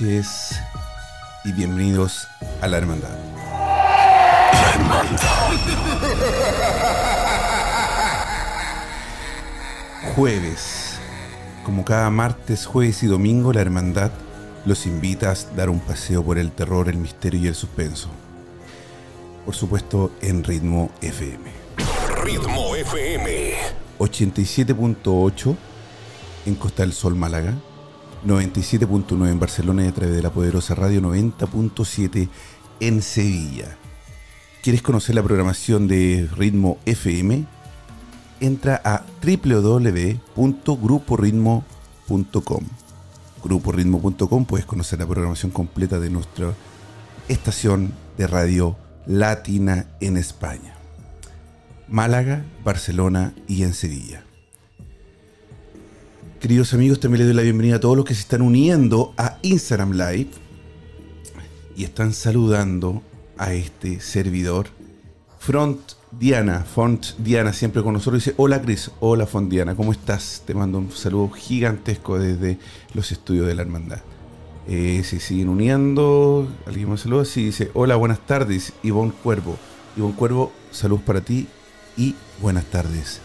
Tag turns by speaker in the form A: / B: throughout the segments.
A: Noches y bienvenidos a la hermandad.
B: La hermandad.
A: Jueves, como cada martes, jueves y domingo, la hermandad los invita a dar un paseo por el terror, el misterio y el suspenso. Por supuesto, en ritmo FM.
B: Ritmo FM.
A: 87.8 en Costa del Sol, Málaga. 97.9 en Barcelona y a través de la poderosa radio 90.7 en Sevilla. ¿Quieres conocer la programación de Ritmo FM? Entra a www.gruporitmo.com. Gruporitmo.com puedes conocer la programación completa de nuestra estación de radio latina en España. Málaga, Barcelona y en Sevilla. Queridos amigos, también les doy la bienvenida a todos los que se están uniendo a Instagram Live y están saludando a este servidor. Front Diana, Font Diana, siempre con nosotros, dice: Hola Cris, hola Font Diana, ¿cómo estás? Te mando un saludo gigantesco desde los estudios de la hermandad. Eh, se siguen uniendo, alguien más saluda, sí, dice: Hola, buenas tardes, Ivonne Cuervo. Ivonne Cuervo, saludos para ti y buenas tardes.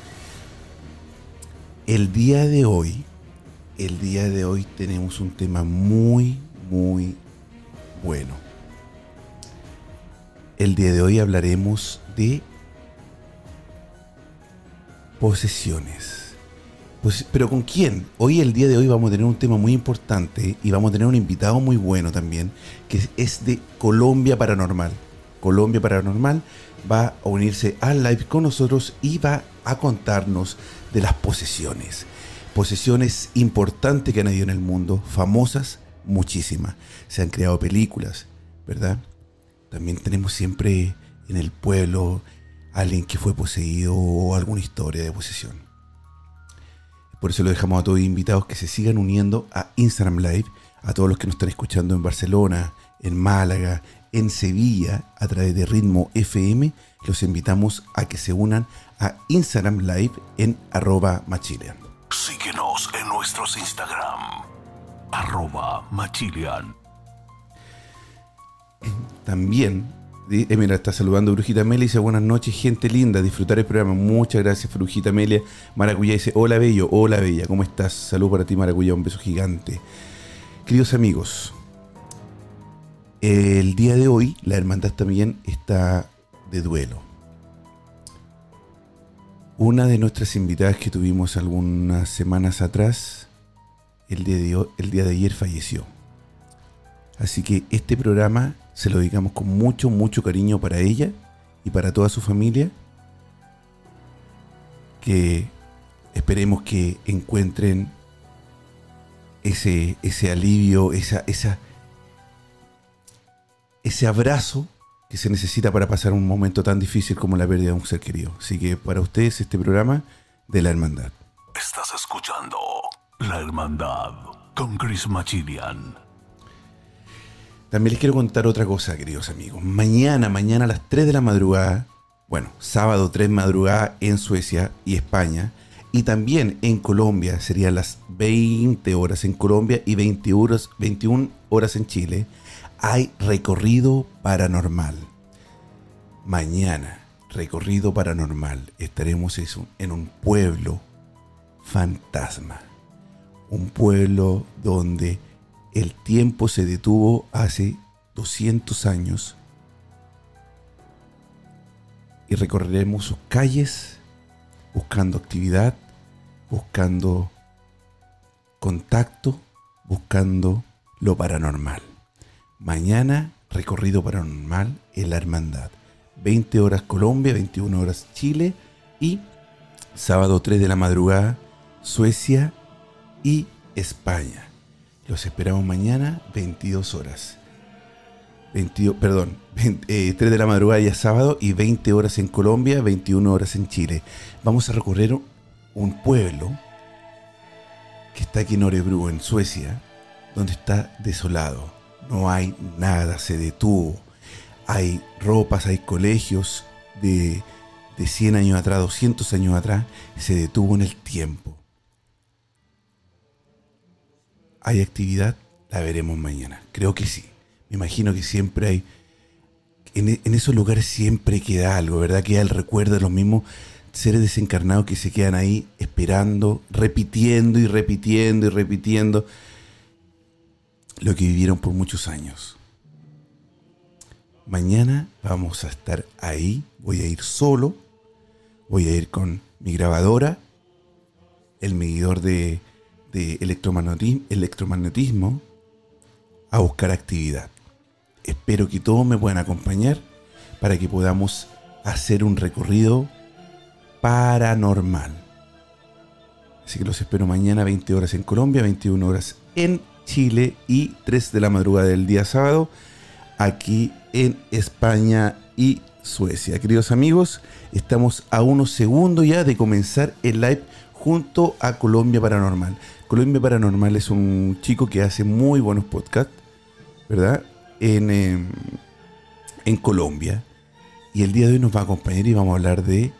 A: El día de hoy, el día de hoy tenemos un tema muy, muy bueno. El día de hoy hablaremos de posesiones. Pues, pero ¿con quién? Hoy, el día de hoy, vamos a tener un tema muy importante y vamos a tener un invitado muy bueno también, que es de Colombia Paranormal. Colombia Paranormal va a unirse al live con nosotros y va a contarnos de las posesiones. Posesiones importantes que han habido en el mundo, famosas, muchísimas. Se han creado películas, ¿verdad? También tenemos siempre en el pueblo alguien que fue poseído o alguna historia de posesión. Por eso lo dejamos a todos invitados que se sigan uniendo a Instagram Live, a todos los que nos están escuchando en Barcelona, en Málaga, en Sevilla, a través de Ritmo FM, los invitamos a que se unan a Instagram Live en arroba machilian.
B: Síguenos en nuestros Instagram. Arroba Machilian.
A: También, eh, mira, está saludando Brujita Amelia y dice buenas noches, gente linda, disfrutar el programa. Muchas gracias, Brujita Amelia. Maracuyá dice, hola Bello, hola Bella, ¿cómo estás? Salud para ti, Maracuyá, un beso gigante. Queridos amigos, el día de hoy la hermandad también está de duelo. Una de nuestras invitadas que tuvimos algunas semanas atrás, el día de, ayer falleció. Así que este programa se lo dedicamos con mucho, mucho cariño para ella y para toda su familia. Que esperemos que encuentren ese, ese alivio, esa, esa, ese abrazo que se necesita para pasar un momento tan difícil como la pérdida de un ser querido. Así que para ustedes este programa de la hermandad.
B: Estás escuchando La Hermandad con Chris Machilian.
A: También les quiero contar otra cosa, queridos amigos. Mañana, mañana a las 3 de la madrugada, bueno, sábado 3 de madrugada en Suecia y España, y también en Colombia serían las 20 horas en Colombia y 20 horas, 21 horas en Chile, hay recorrido paranormal. Mañana, recorrido paranormal, estaremos en un pueblo fantasma. Un pueblo donde el tiempo se detuvo hace 200 años y recorreremos sus calles buscando actividad, buscando contacto, buscando lo paranormal. Mañana, recorrido paranormal en la hermandad. 20 horas Colombia, 21 horas Chile y sábado 3 de la madrugada Suecia y España. Los esperamos mañana, 22 horas. 22, perdón, 3 eh, de la madrugada ya sábado y 20 horas en Colombia, 21 horas en Chile. Vamos a recorrer un pueblo que está aquí en Orebro, en Suecia, donde está desolado. No hay nada, se detuvo. Hay ropas, hay colegios de, de 100 años atrás, 200 años atrás, se detuvo en el tiempo. ¿Hay actividad? La veremos mañana. Creo que sí. Me imagino que siempre hay. En, en, esos lugares siempre queda algo, ¿verdad? Queda el recuerdo de los mismos seres desencarnados que se quedan ahí esperando, repitiendo y repitiendo y repitiendo lo que vivieron por muchos años. Mañana vamos a estar ahí, voy a ir solo, voy a ir con mi grabadora, el medidor de, electromagnetismo, electromagnetismo a buscar actividad. Espero que todos me puedan acompañar para que podamos hacer un recorrido paranormal. Así que los espero mañana 20 horas en Colombia, 21 horas en Chile y 3 de la madrugada del día sábado aquí en España y Suecia. Queridos amigos, estamos a unos segundos ya de comenzar el live junto a Colombia Paranormal. Colombia Paranormal es un chico que hace muy buenos podcasts, ¿verdad? En, em, en Colombia. Y el día de hoy nos va a acompañar y vamos a hablar de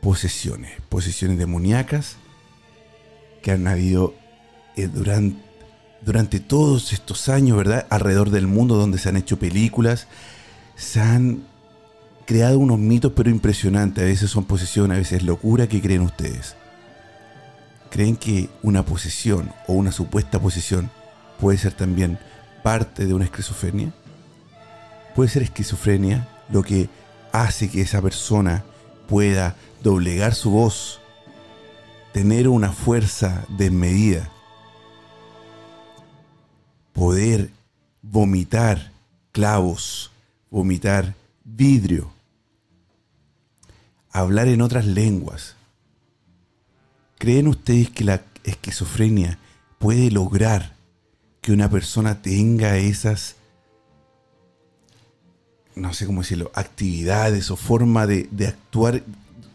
A: posesiones, posesiones demoníacas que han habido eh, durante, durante todos estos años, ¿verdad? Alrededor del mundo donde se han hecho películas, se han creado unos mitos pero impresionantes. A veces son posesiones, a veces es locura. ¿Qué creen ustedes? ¿Creen que una posesión o una supuesta posesión puede ser también parte de una esquizofrenia? Puede ser esquizofrenia lo que hace que esa persona pueda doblegar su voz, tener una fuerza desmedida, poder vomitar clavos, vomitar vidrio, hablar en otras lenguas. ¿Creen ustedes que la esquizofrenia puede lograr que una persona tenga esas, no sé cómo decirlo, actividades o forma de, actuar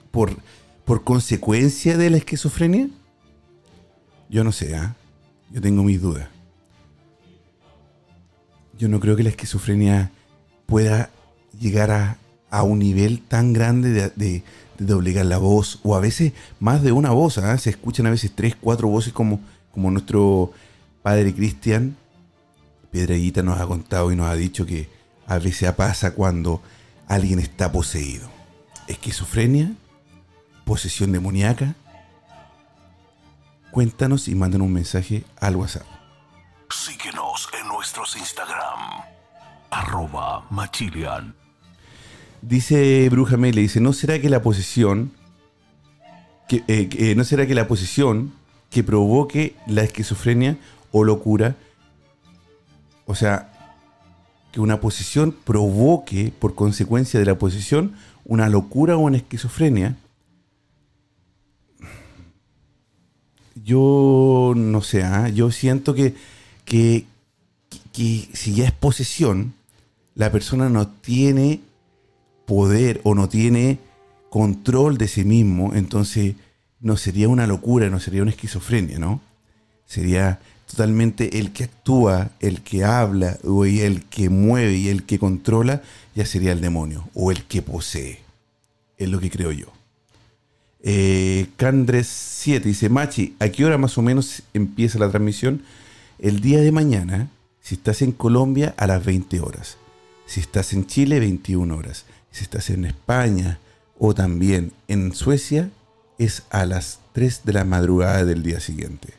A: por, por consecuencia de la esquizofrenia? Yo no sé, ¿ah? yo tengo mis dudas. Yo no creo que la esquizofrenia pueda llegar a, un nivel tan grande de, de, doblegar la voz, o a veces más de una voz, ¿ah? se escuchan a veces tres, cuatro voces como, como nuestro padre Cristian Piedraguita nos ha contado y nos ha dicho que a veces pasa cuando alguien está poseído. Esquizofrenia, posesión demoníaca. Cuéntanos y mándanos un mensaje al WhatsApp.
B: Instagram. Arroba Machilian.
A: Dice Bruja Mele, dice, ¿no será que la posesión, que, eh, eh, no será que la posesión que provoque la esquizofrenia o locura, o sea, que una posesión provoque por consecuencia de la posesión una locura o una esquizofrenia, yo no sé, ¿ah? yo siento que, que, que si ya es posesión, la persona no tiene poder o no tiene control de sí mismo, entonces no sería una locura, no sería una esquizofrenia, ¿no? Sería totalmente el que actúa, el que habla, o el que mueve y el que controla, ya sería el demonio, o el que posee. Es lo que creo yo. Eh, Candres 7 dice, Machi, ¿a qué hora más o menos empieza la transmisión? El día de mañana, si estás en Colombia, a las 20 horas. Si estás en Chile, 21 horas. Si estás en España o también en Suecia, es a las 3 de la madrugada del día siguiente.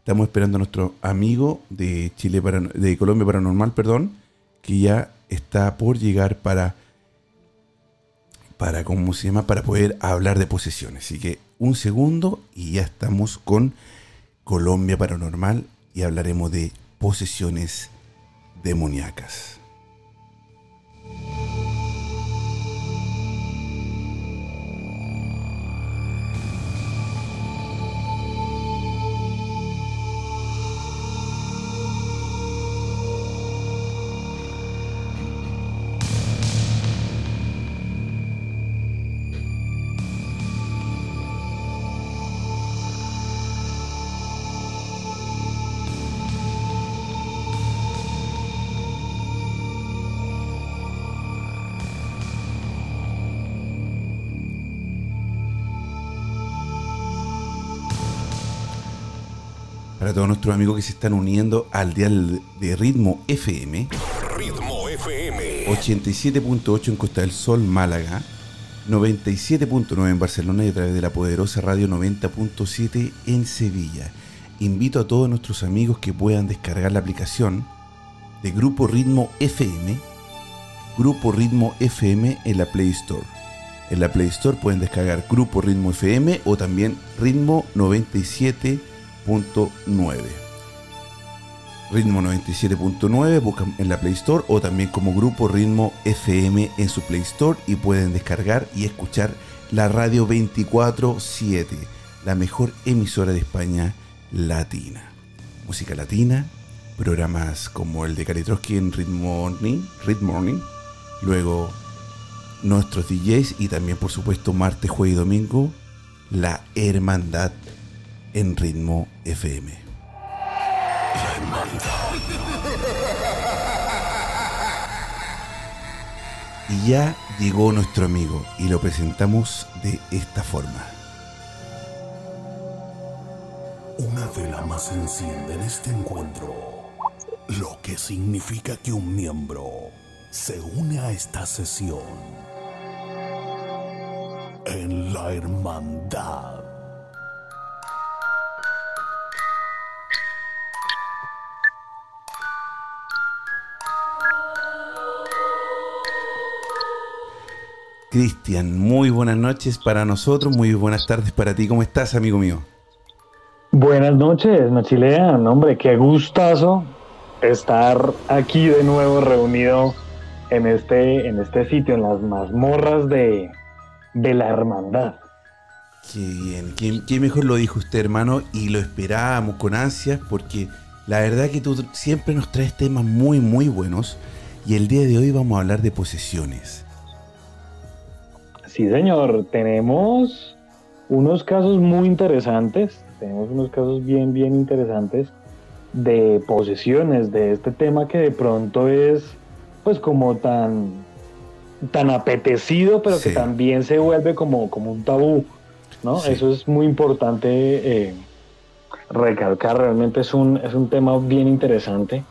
A: Estamos esperando a nuestro amigo de Chile de Colombia Paranormal, perdón, que ya está por llegar para para cómo se llama para poder hablar de posesiones. Así que un segundo y ya estamos con Colombia Paranormal y hablaremos de posesiones demoníacas. Para todos nuestros amigos que se están uniendo al dial de Ritmo FM.
B: Ritmo FM.
A: 87.8 en Costa del Sol, Málaga. 97.9 en Barcelona y a través de la poderosa radio 90.7 en Sevilla. Invito a todos nuestros amigos que puedan descargar la aplicación de Grupo Ritmo FM, Grupo Ritmo FM en la Play Store. En la Play Store pueden descargar Grupo Ritmo FM o también Ritmo 97 Ritmo 97.9, buscan en la Play Store o también como grupo Ritmo FM en su Play Store y pueden descargar y escuchar la radio 24-7, la mejor emisora de España latina. Música latina, programas como el de Kalitrowski en Ritmo Morning, Ritmo Morning, luego nuestros DJs y también por supuesto martes, jueves y domingo, la Hermandad en Ritmo FM. Y ya llegó nuestro amigo y lo presentamos de esta forma.
B: Una vela más enciende en este encuentro, lo que significa que un miembro se une a esta sesión en la hermandad.
A: Cristian, muy buenas noches para nosotros, muy buenas tardes para ti. ¿Cómo estás, amigo mío?
C: Buenas noches, Machilea. hombre, qué gustazo estar aquí de nuevo reunido en este, en este sitio, en las mazmorras de, de la hermandad.
A: Qué bien, qué, mejor lo dijo usted, hermano, y lo esperábamos con ansias porque la verdad que tú siempre nos traes temas muy, muy buenos y el día de hoy vamos a hablar de posesiones.
C: Sí, señor, tenemos unos casos muy interesantes, tenemos unos casos bien, bien interesantes de posesiones, de este tema que de pronto es pues como tan, tan apetecido, pero que también se vuelve como, como un tabú, ¿no? Eso es muy importante eh, recalcar, realmente es un, es un tema bien interesante,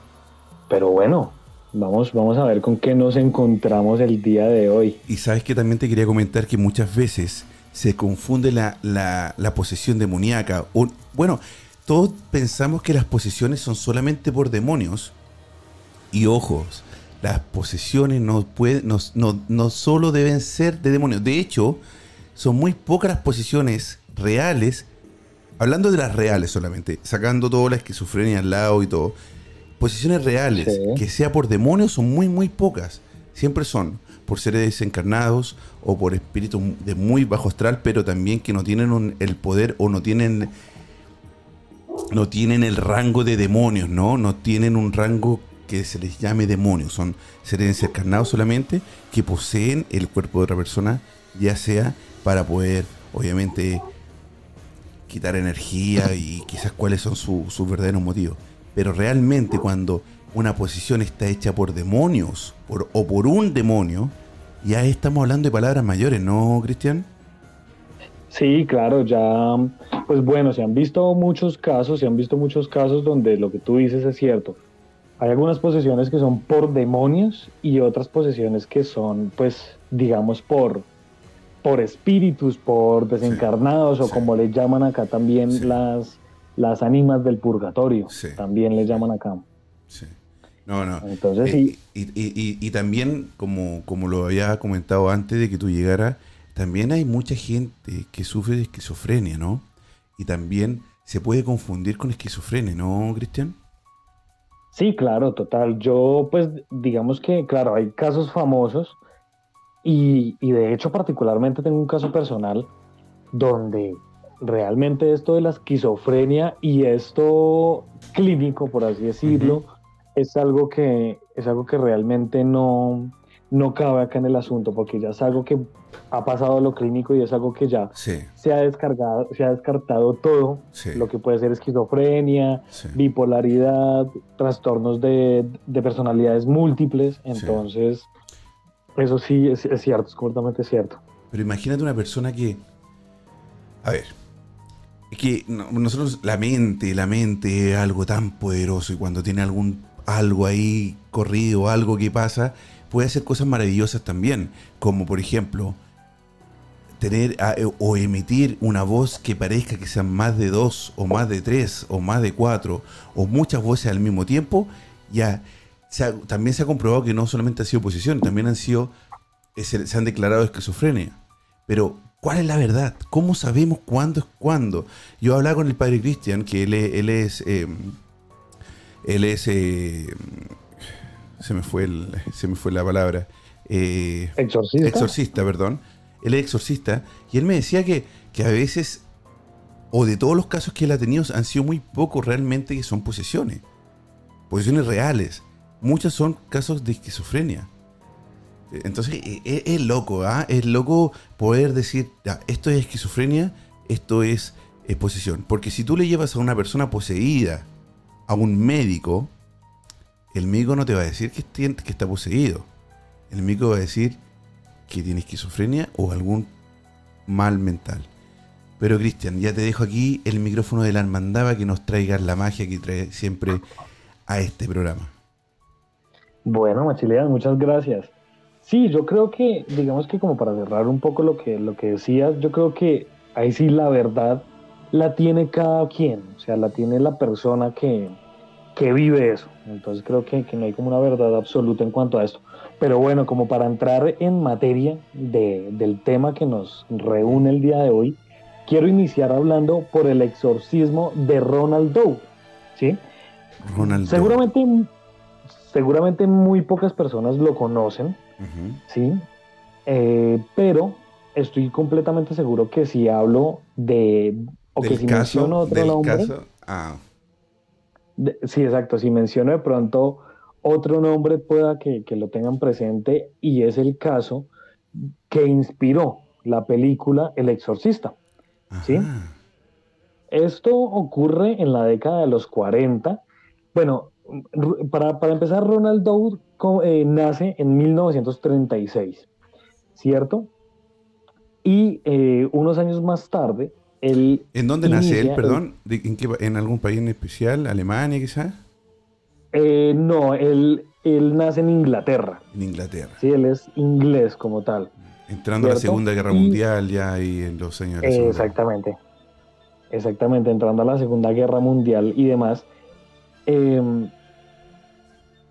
C: pero bueno, Vamos, vamos a ver con qué nos encontramos el día de hoy.
A: Y sabes que también te quería comentar que muchas veces se confunde la, la, posesión demoníaca. Bueno, todos pensamos que las posesiones son solamente por demonios. Y ojos, las posesiones no, no, no solo deben ser de demonios. De hecho, son muy pocas las posesiones reales. Hablando de las reales solamente, sacando toda la esquizofrenia al lado y todo Posiciones reales, que sea por demonios, son muy, muy pocas. Siempre son por seres desencarnados o por espíritus de muy bajo astral, pero también que no tienen el poder o no tienen no tienen el rango de demonios, ¿no? No tienen un rango que se les llame demonios. Son seres desencarnados solamente que poseen el cuerpo de otra persona, ya sea para poder, obviamente, quitar energía y quizás cuáles son sus verdaderos motivos. Pero realmente cuando una posición está hecha por demonios por, o por un demonio, ya estamos hablando de palabras mayores, ¿no, Cristian?
C: Sí, claro, ya, pues bueno, se han visto muchos casos, se han visto muchos casos donde lo que tú dices es cierto. Hay algunas posesiones que son por demonios y otras posesiones que son, pues, digamos, por, por espíritus, por desencarnados o como le llaman acá también las, las ánimas del purgatorio, también le llaman acá.
A: Sí. No, no. Entonces, eh, y, y, y, también, como, como lo había comentado antes de que tú llegaras, también hay mucha gente que sufre de esquizofrenia, ¿no? Y también se puede confundir con esquizofrenia, ¿no, Cristian?
C: Sí, claro, total. Yo, pues, digamos que, claro, hay casos famosos y, y de hecho particularmente tengo un caso personal donde realmente esto de la esquizofrenia y esto clínico, por así decirlo, es algo que es algo que realmente no, no cabe acá en el asunto, porque ya es algo que ha pasado lo clínico y es algo que ya se ha descargado, se ha descartado todo, lo que puede ser esquizofrenia, bipolaridad, trastornos de, personalidades múltiples, entonces eso sí es, cierto, es completamente cierto.
A: Pero imagínate una persona que, a ver, que nosotros la mente, la mente es algo tan poderoso y cuando tiene algún algo ahí corrido, algo que pasa, puede hacer cosas maravillosas también, como por ejemplo tener eh, o emitir una voz que parezca que sean más de dos o más de tres o más de cuatro o muchas voces al mismo tiempo, ya también se ha comprobado que no solamente ha sido posesión, también han sido eh, se, han declarado esquizofrenia. Pero ¿cuál es la verdad? ¿Cómo sabemos cuándo es cuándo? Yo hablaba con el padre Cristian, que él, él es él es se me fue se me fue la palabra.
C: Eh, exorcista.
A: Exorcista, perdón. Él es exorcista y él me decía que, que a veces, o de todos los casos que él ha tenido, han sido muy pocos realmente que son posesiones. Posesiones reales. Muchas son casos de esquizofrenia. Entonces e, e, es, loco, ¿ah? Es loco poder decir, esto es esquizofrenia, esto es, es posesión. Porque si tú le llevas a una persona poseída a un médico, el médico no te va a decir que, está poseído. El médico va a decir que tiene esquizofrenia o algún mal mental. Pero Cristian, ya te dejo aquí el micrófono de la hermandad que nos traiga la magia que trae siempre a este programa.
C: Bueno, Machilea, muchas gracias. Sí, yo creo que, digamos que como para cerrar un poco lo que, lo que decías, yo creo que ahí sí la verdad la tiene cada quien, o sea, la tiene la persona que, que vive eso. Entonces creo que, que, no hay como una verdad absoluta en cuanto a esto. Pero bueno, como para entrar en materia de, del tema que nos reúne el día de hoy, quiero iniciar hablando por el exorcismo de Ronald Doe. ¿sí?
A: Ronald
C: seguramente, seguramente muy pocas personas lo conocen, ¿sí? Eh, pero estoy completamente seguro que si hablo de... O que si menciono otro nombre... Ah. sí, exacto. Si menciono de pronto otro nombre pueda que, lo tengan presente y es el caso que inspiró la película El Exorcista. ¿sí? Esto ocurre en la década de los 40. Bueno, para, empezar, Ronald Dowd eh, nace en 1936, ¿cierto? Y eh, unos años más tarde, él...
A: ¿En dónde nace él, perdón? ¿En, ¿En algún país en especial? ¿Alemania quizás?
C: Eh, no, él, él nace en Inglaterra.
A: En Inglaterra.
C: Sí, él es inglés como tal.
A: Entrando a la Segunda Guerra Mundial ya ahí en los años.
C: exactamente. Exactamente, entrando a la Segunda Guerra Mundial y demás. Em,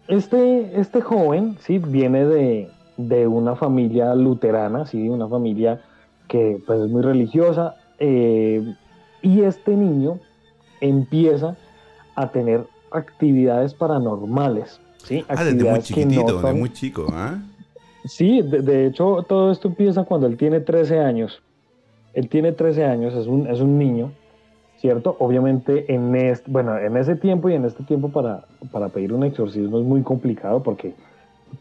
C: este, este joven, sí, viene de, una familia luterana, sí, una familia que pues es muy religiosa. Eh, y este niño empieza a tener actividades paranormales. ¿sí?
A: Ah, desde muy chiquitito, desde muy chico, ¿ah?
C: Sí, de, hecho todo esto empieza cuando él tiene 13 años. Él tiene 13 años, es un, es un niño, ¿cierto? Obviamente en, este, bueno, en ese tiempo y en este tiempo para, para pedir un exorcismo es muy complicado porque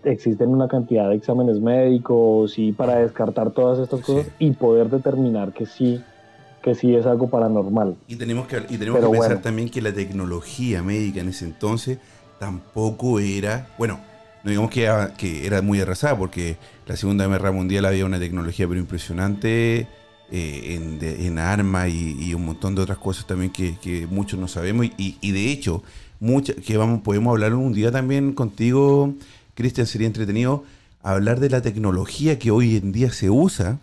C: existen una cantidad de exámenes médicos y para descartar todas estas cosas y poder determinar que sí que sí es algo paranormal.
A: Y tenemos que, y tenemos que pensar también que la tecnología médica en ese entonces tampoco era, bueno, no digamos que era, muy arrasada, porque la Segunda Guerra Mundial había una tecnología pero impresionante eh, en, de- en armas y, y un montón de otras cosas también que, que muchos no sabemos. Y, y de hecho, mucha, que vamos, podemos hablar un día también contigo, Cristian, sería entretenido hablar de la tecnología que hoy en día se usa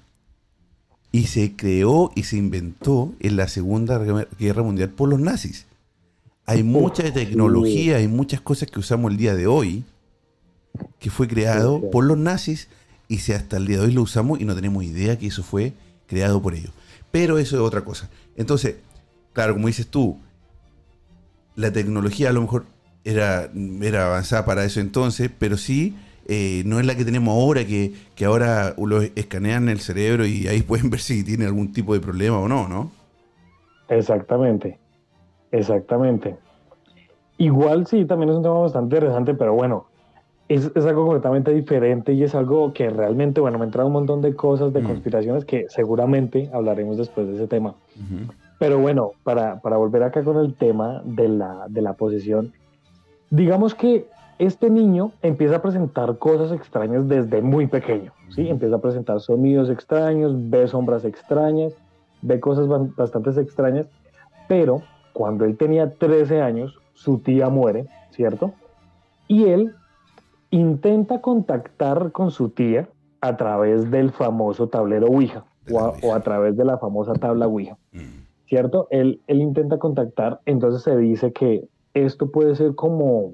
A: y se creó y se inventó en la Segunda Guerra Mundial por los nazis. Hay mucha tecnología, hay muchas cosas que usamos el día de hoy que fue creado por los nazis y si hasta el día de hoy lo usamos y no tenemos idea que eso fue creado por ellos. Pero eso es otra cosa. Entonces, claro, como dices tú, la tecnología a lo mejor era, era avanzada para eso entonces, pero sí eh, no es la que tenemos ahora, que, que ahora lo escanean el cerebro y ahí pueden ver si tiene algún tipo de problema o no, ¿no?
C: Exactamente, exactamente. Igual sí, también es un tema bastante interesante, pero bueno, es, es algo completamente diferente y es algo que realmente, bueno, me entra un montón de cosas, de
A: Mm.
C: conspiraciones que seguramente hablaremos después de ese tema. Pero bueno, para, para volver acá con el tema de la, de la posesión, digamos que este niño empieza a presentar cosas extrañas desde muy pequeño, ¿sí? Empieza a presentar sonidos extraños, ve sombras extrañas, ve cosas bastante extrañas, pero cuando él tenía 13 años, su tía muere, ¿cierto? Y él intenta contactar con su tía a través del famoso tablero Ouija
A: De la
C: o a,
A: Ouija.
C: o a través de la famosa tabla Ouija.
A: Mm.
C: ¿cierto? Él, él intenta contactar, entonces se dice que esto puede ser como,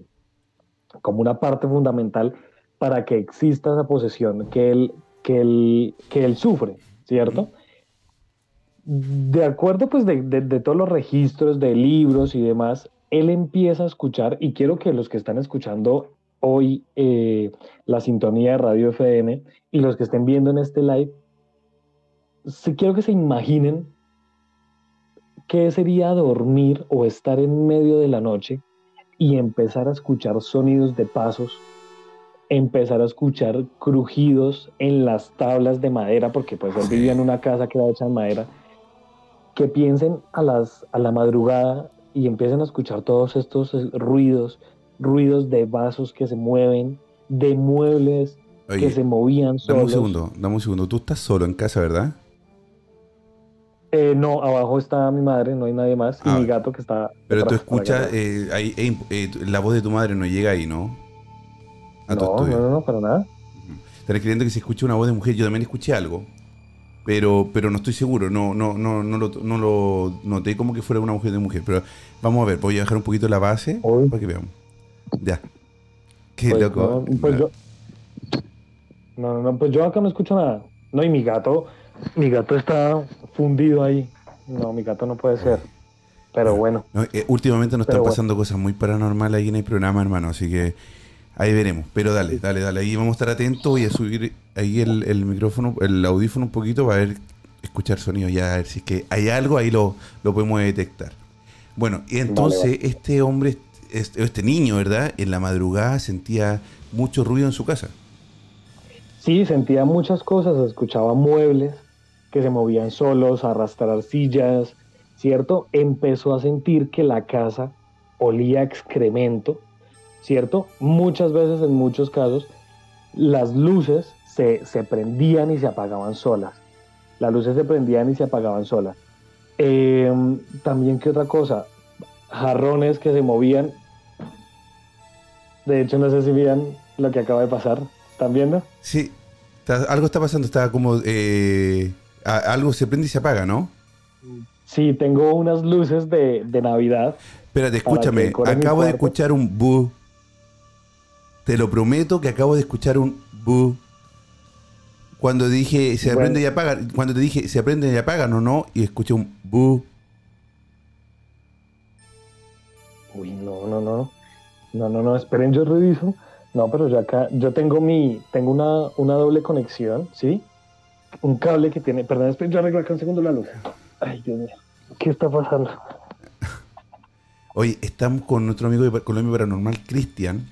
C: como una parte fundamental para que exista esa posesión que él, que él, que él sufre, ¿cierto? De acuerdo, pues, de, de- de todos los registros de libros y demás, él empieza a escuchar, y quiero que los que están escuchando hoy eh, la sintonía de Radio FM y los que estén viendo en este live, sí quiero que se imaginen qué sería dormir o estar en medio de la noche y empezar a escuchar sonidos de pasos, empezar a escuchar crujidos en las tablas de madera, porque pues él vivía en una casa que era hecha en madera, que piensen a, las, a la madrugada y empiecen a escuchar todos estos eh, ruidos, ruidos de vasos que se mueven, de muebles
A: Oye,
C: que se movían
A: dame
C: solos.
A: un segundo, dame un segundo. Tú estás solo en casa, ¿verdad?
C: Eh, no, abajo está mi madre, no hay nadie más, y
A: Ah,
C: mi gato que está...
A: Pero tú escuchas, eh, ahí, eh, eh, la voz de tu madre no llega ahí, ¿no? A
C: no, no, no, no, para nada.
A: Estás creyendo que se escucha una voz de mujer. Yo también escuché algo. Pero, pero no estoy seguro. No, no, no, no, lo, no lo noté como que fuera una mujer de mujer. Pero vamos a ver. Voy a bajar un poquito la base para que veamos. Ya. Qué
C: Pues
A: loco.
C: No, pues yo, no, no, no, pues yo acá no escucho nada. No, y mi gato, mi gato está fundido ahí. No, mi gato no puede ser. Pero bueno,
A: No, eh, últimamente nos están
C: bueno.
A: pasando cosas muy paranormales ahí en el programa, hermano. Así que ahí veremos. Pero dale, dale, dale. Ahí vamos a estar atentos. Voy a subir ahí el, el micrófono, el audífono un poquito para ver, escuchar sonido ya. A ver si es que hay algo ahí lo, lo podemos detectar. Bueno, y entonces
C: vale.
A: este hombre, este, este niño, ¿verdad? En la madrugada sentía mucho ruido en su casa.
C: sí, sentía muchas cosas, escuchaba muebles que se movían solos, arrastrar sillas, ¿cierto? Empezó a sentir que la casa olía excremento, ¿cierto? Muchas veces, en muchos casos, las luces se, se prendían y se apagaban solas. Las luces se prendían y se apagaban solas. Eh, también, ¿qué otra cosa? Jarrones que se movían. De hecho, no sé si vean lo que acaba de pasar. ¿Están viendo?
A: Sí, está- algo está pasando. Está como... eh, a- algo se prende y se apaga, ¿no?
C: Sí, tengo unas luces de, de Navidad.
A: Espérate, escúchame. Acabo de escuchar un bu. Te lo prometo que acabo de escuchar un bu. Cuando dije se
C: Bueno.
A: aprende y apaga, cuando te dije se aprende y apagan o no, y escuché un bu.
C: Uy, no, no, no. No, no, no, esperen, yo reviso. No, pero yo acá, yo tengo mi, tengo una, una doble conexión, ¿sí? Un cable que tiene, perdón, esperen, yo arreglo acá un segundo la luz. Ay, Dios mío, ¿qué está pasando?
A: Oye, estamos con nuestro amigo de Colombia Paranormal, Cristian,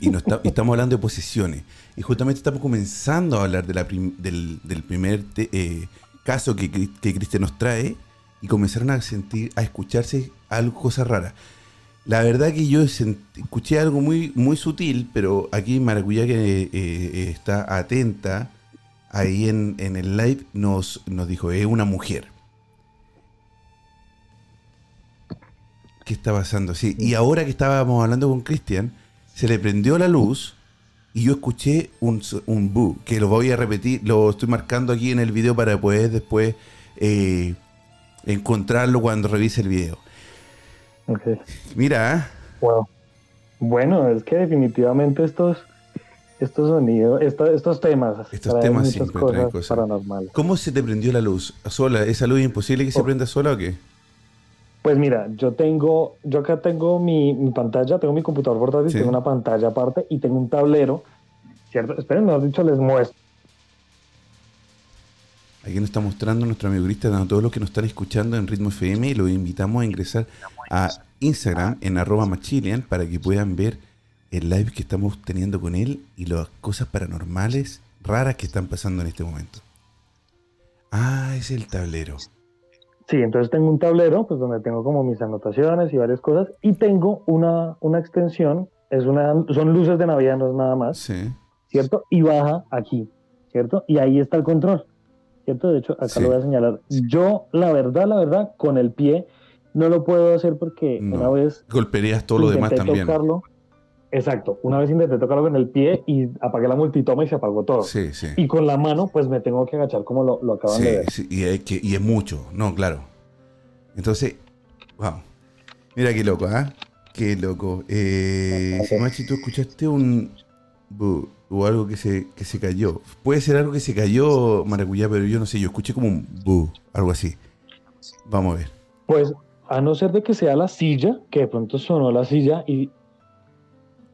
A: y, estamos hablando de posesiones. Y justamente estamos comenzando a hablar de la del, primer eh, caso que, que Cristian nos trae, y comenzaron a sentir, a escucharse algo, cosas raras. La verdad que yo escuché algo muy, muy sutil, pero aquí Maracuyá que eh, eh, está atenta, ahí en, en el live nos, nos dijo, es una mujer. ¿Qué está pasando? Sí, y ahora que estábamos hablando con Cristian, se le prendió la luz y yo escuché un, un que lo voy a repetir, lo estoy marcando aquí en el video para poder después eh, encontrarlo cuando revise el video.
C: Ok.
A: Mira, ¿eh?
C: Wow. Bueno, es que definitivamente estos, estos sonidos, esta- estos temas,
A: Estos temas siempre
C: cosas,
A: cosas.
C: paranormales.
A: ¿cómo se te prendió la luz? ¿Sola? ¿Esa luz es imposible que se
C: Oh.
A: prenda sola o qué?
C: Pues mira, yo tengo, yo acá tengo mi, mi pantalla, tengo mi computador portátil,
A: Sí.
C: tengo una pantalla aparte y tengo un tablero, ¿cierto? Esperen, mejor dicho, les muestro.
A: Aquí nos está mostrando nuestro amigo Cristian a todos los que nos están escuchando en Ritmo FM y los invitamos a ingresar a Instagram en arroba machilian para que puedan ver el live que estamos teniendo con él y las cosas paranormales raras que están pasando en este momento. Ah, es el tablero.
C: Sí, entonces tengo un tablero, pues donde tengo como mis anotaciones y varias cosas, y tengo una, una extensión, es una, son luces de Navidad, no es nada más,
A: Sí.
C: ¿cierto? Y baja aquí, ¿cierto? Y ahí está el control, ¿cierto? De hecho, acá
A: Sí.
C: lo voy a señalar. Yo, la verdad, la verdad, con el pie no lo puedo hacer porque
A: No.
C: una vez
A: Golpearías todo lo demás
C: intenté
A: también.
C: tocarlo, exacto, una vez intenté tocarlo con el pie y apagué la multitoma y se apagó todo.
A: Sí, sí.
C: Y con la mano, pues me tengo que agachar como lo, lo acaban de ver.
A: sí, y, hay que, y es mucho, no, claro. Entonces, wow. Mira qué loco, ¿ah? Qué loco. Eh, Machi, ¿tú escuchaste un bu o algo que se, que se cayó? Puede ser algo que se cayó, Maracuyá, pero yo no sé, yo escuché como un bu, algo así. Vamos a ver.
C: Pues a no ser de que sea la silla, que de pronto sonó la silla y,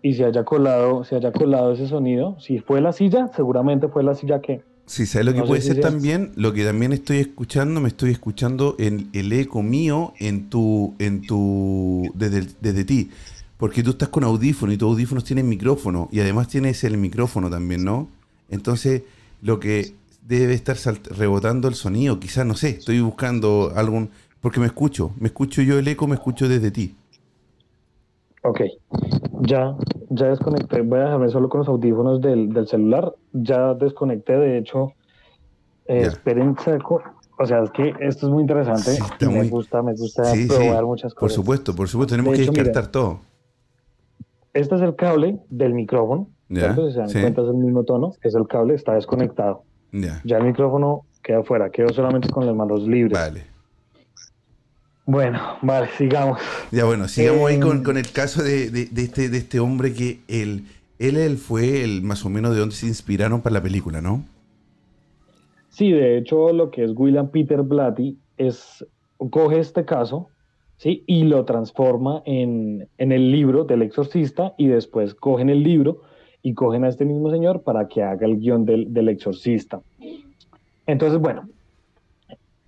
C: y se haya colado, se haya colado ese sonido. Si fue la silla, seguramente fue la silla que.
A: Sí, ¿sabes lo que
C: No
A: puede ser también? Lo que también estoy escuchando, me estoy escuchando en el eco mío en tu, en tu, desde, desde ti. Porque tú estás con audífono y tus audífonos tienen micrófono y además tienes el micrófono también, ¿no? Entonces, lo que debe estar rebotando el sonido, quizás, no sé, estoy buscando algún, porque me escucho, me escucho yo el eco, me escucho desde ti.
C: Ok, ya, ya desconecté. Voy a dejarme solo con los audífonos del, del celular. Ya desconecté, de hecho. eh, esperen seco. O sea, es que esto es muy interesante.
A: Sí,
C: me
A: muy-
C: gusta, me gusta
A: Sí, sí,
C: probar muchas
A: por
C: cosas.
A: supuesto, por supuesto, tenemos
C: De
A: que
C: hecho, mira,
A: descartar todo.
C: Este es el cable del micrófono.
A: Ya,
C: ¿cierto? Si se dan cuenta, es el mismo tono. Es el cable, está desconectado.
A: Ya,
C: Ya el micrófono queda fuera, quedó solamente con las manos libres.
A: vale.
C: Bueno, vale, sigamos.
A: Ya bueno, sigamos ahí con, con el caso de, de- de este, de este hombre que él, él, él fue el más o menos de donde se inspiraron para la película, ¿no?
C: Sí, de hecho, lo que es William Peter Blatty es coge este caso, sí, y lo transforma en, en el libro del exorcista y después cogen el libro y cogen a este mismo señor para que haga el guion del, del exorcista. Entonces, bueno,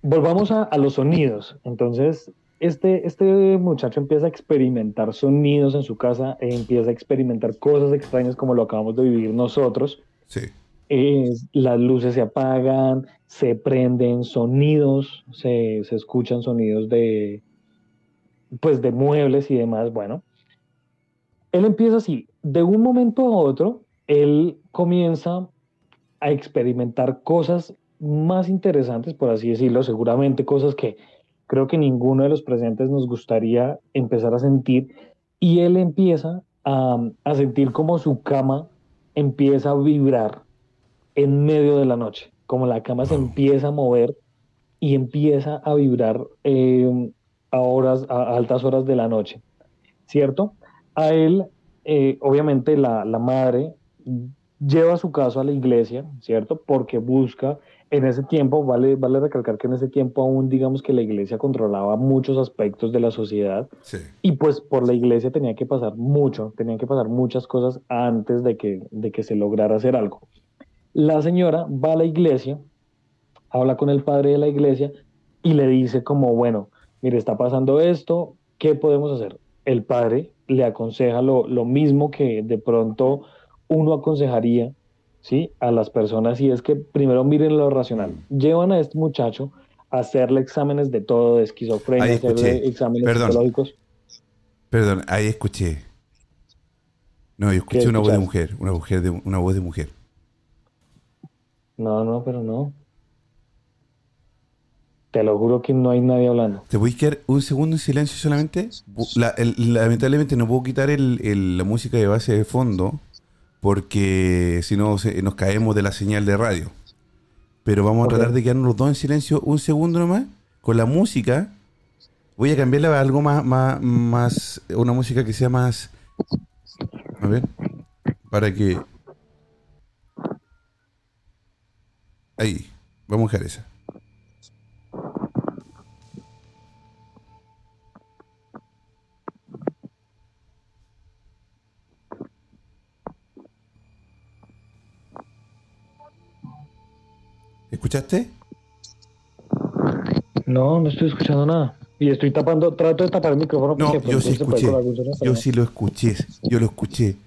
C: volvamos a, a los sonidos. Entonces, este, este muchacho empieza a experimentar sonidos en su casa, e empieza a experimentar cosas extrañas como lo acabamos de vivir nosotros.
A: Sí.
C: Es- las luces se apagan, se prenden sonidos, se, se escuchan sonidos de, pues, de muebles y demás. Bueno, él empieza así, de un momento a otro, él comienza a experimentar cosas más interesantes, por así decirlo, seguramente cosas que creo que ninguno de los presentes nos gustaría empezar a sentir, y él empieza a, a sentir como su cama empieza a vibrar en medio de la noche, como la cama se empieza a mover y empieza a vibrar eh, a horas, a altas horas de la noche, ¿cierto? A él, eh, obviamente, la, la madre lleva su caso a la iglesia, ¿cierto? Porque busca, en ese tiempo, vale, vale recalcar que en ese tiempo aún, digamos que la iglesia controlaba muchos aspectos de la sociedad
A: Sí.
C: y pues por la iglesia tenía que pasar mucho, tenían que pasar muchas cosas antes de que, de que se lograra hacer algo. La señora va a la iglesia, habla con el padre de la iglesia y le dice como, bueno, mire, está pasando esto, ¿qué podemos hacer? El padre le aconseja lo, lo mismo que de pronto uno aconsejaría ¿sí? a las personas y es que primero miren lo racional. Llevan a este muchacho a hacerle exámenes de todo, de esquizofrenia,
A: Ahí
C: hacerle exámenes
A: Perdón.
C: psicológicos.
A: Perdón, ahí escuché. No, yo escuché
C: ¿Qué
A: una voz de mujer, una mujer de una voz de mujer.
C: No, no, pero no. Te lo juro que no hay nadie hablando.
A: ¿Te puedes quedar un segundo en silencio solamente? La- el- lamentablemente no puedo quitar el- el- la música de base de fondo porque si no se- nos caemos de la señal de radio. Pero vamos a tratar de quedarnos los dos en silencio un segundo nomás con la música. Voy a cambiarla a algo más, más, más, una música que sea más... A ver, para que... Ahí, vamos a dejar esa. ¿Escuchaste?
C: No, no estoy escuchando nada. Y estoy tapando, trato de tapar el micrófono
A: No,
C: porque
A: yo sí escuché. Yo sí lo escuché. Yo lo escuché.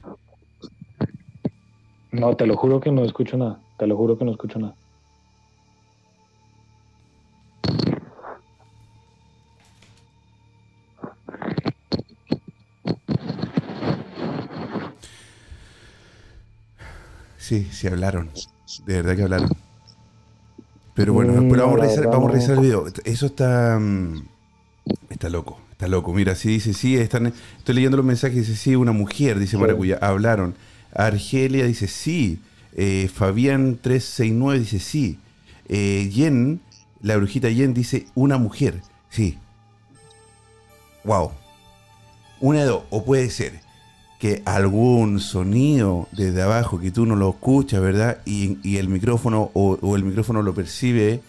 C: No, te lo juro que no escucho nada. Te lo juro que no escucho nada.
A: Sí, sí hablaron. De verdad que hablaron. Pero bueno, después
C: no,
A: vamos, a revisar, vamos a revisar el video. Eso está. mm, Está loco, está loco. Mira, sí dice, sí, están, estoy leyendo los mensajes, dice, sí, una mujer, dice. Maracuya, hablaron. Argelia dice, sí. Eh, Fabián 369 dice, sí. Eh, Yen, la brujita Yen dice, una mujer, sí. Wow. Una de dos, o puede ser que algún sonido desde abajo que tú no lo escuchas, ¿verdad? Y, y el micrófono o, o el micrófono lo percibe.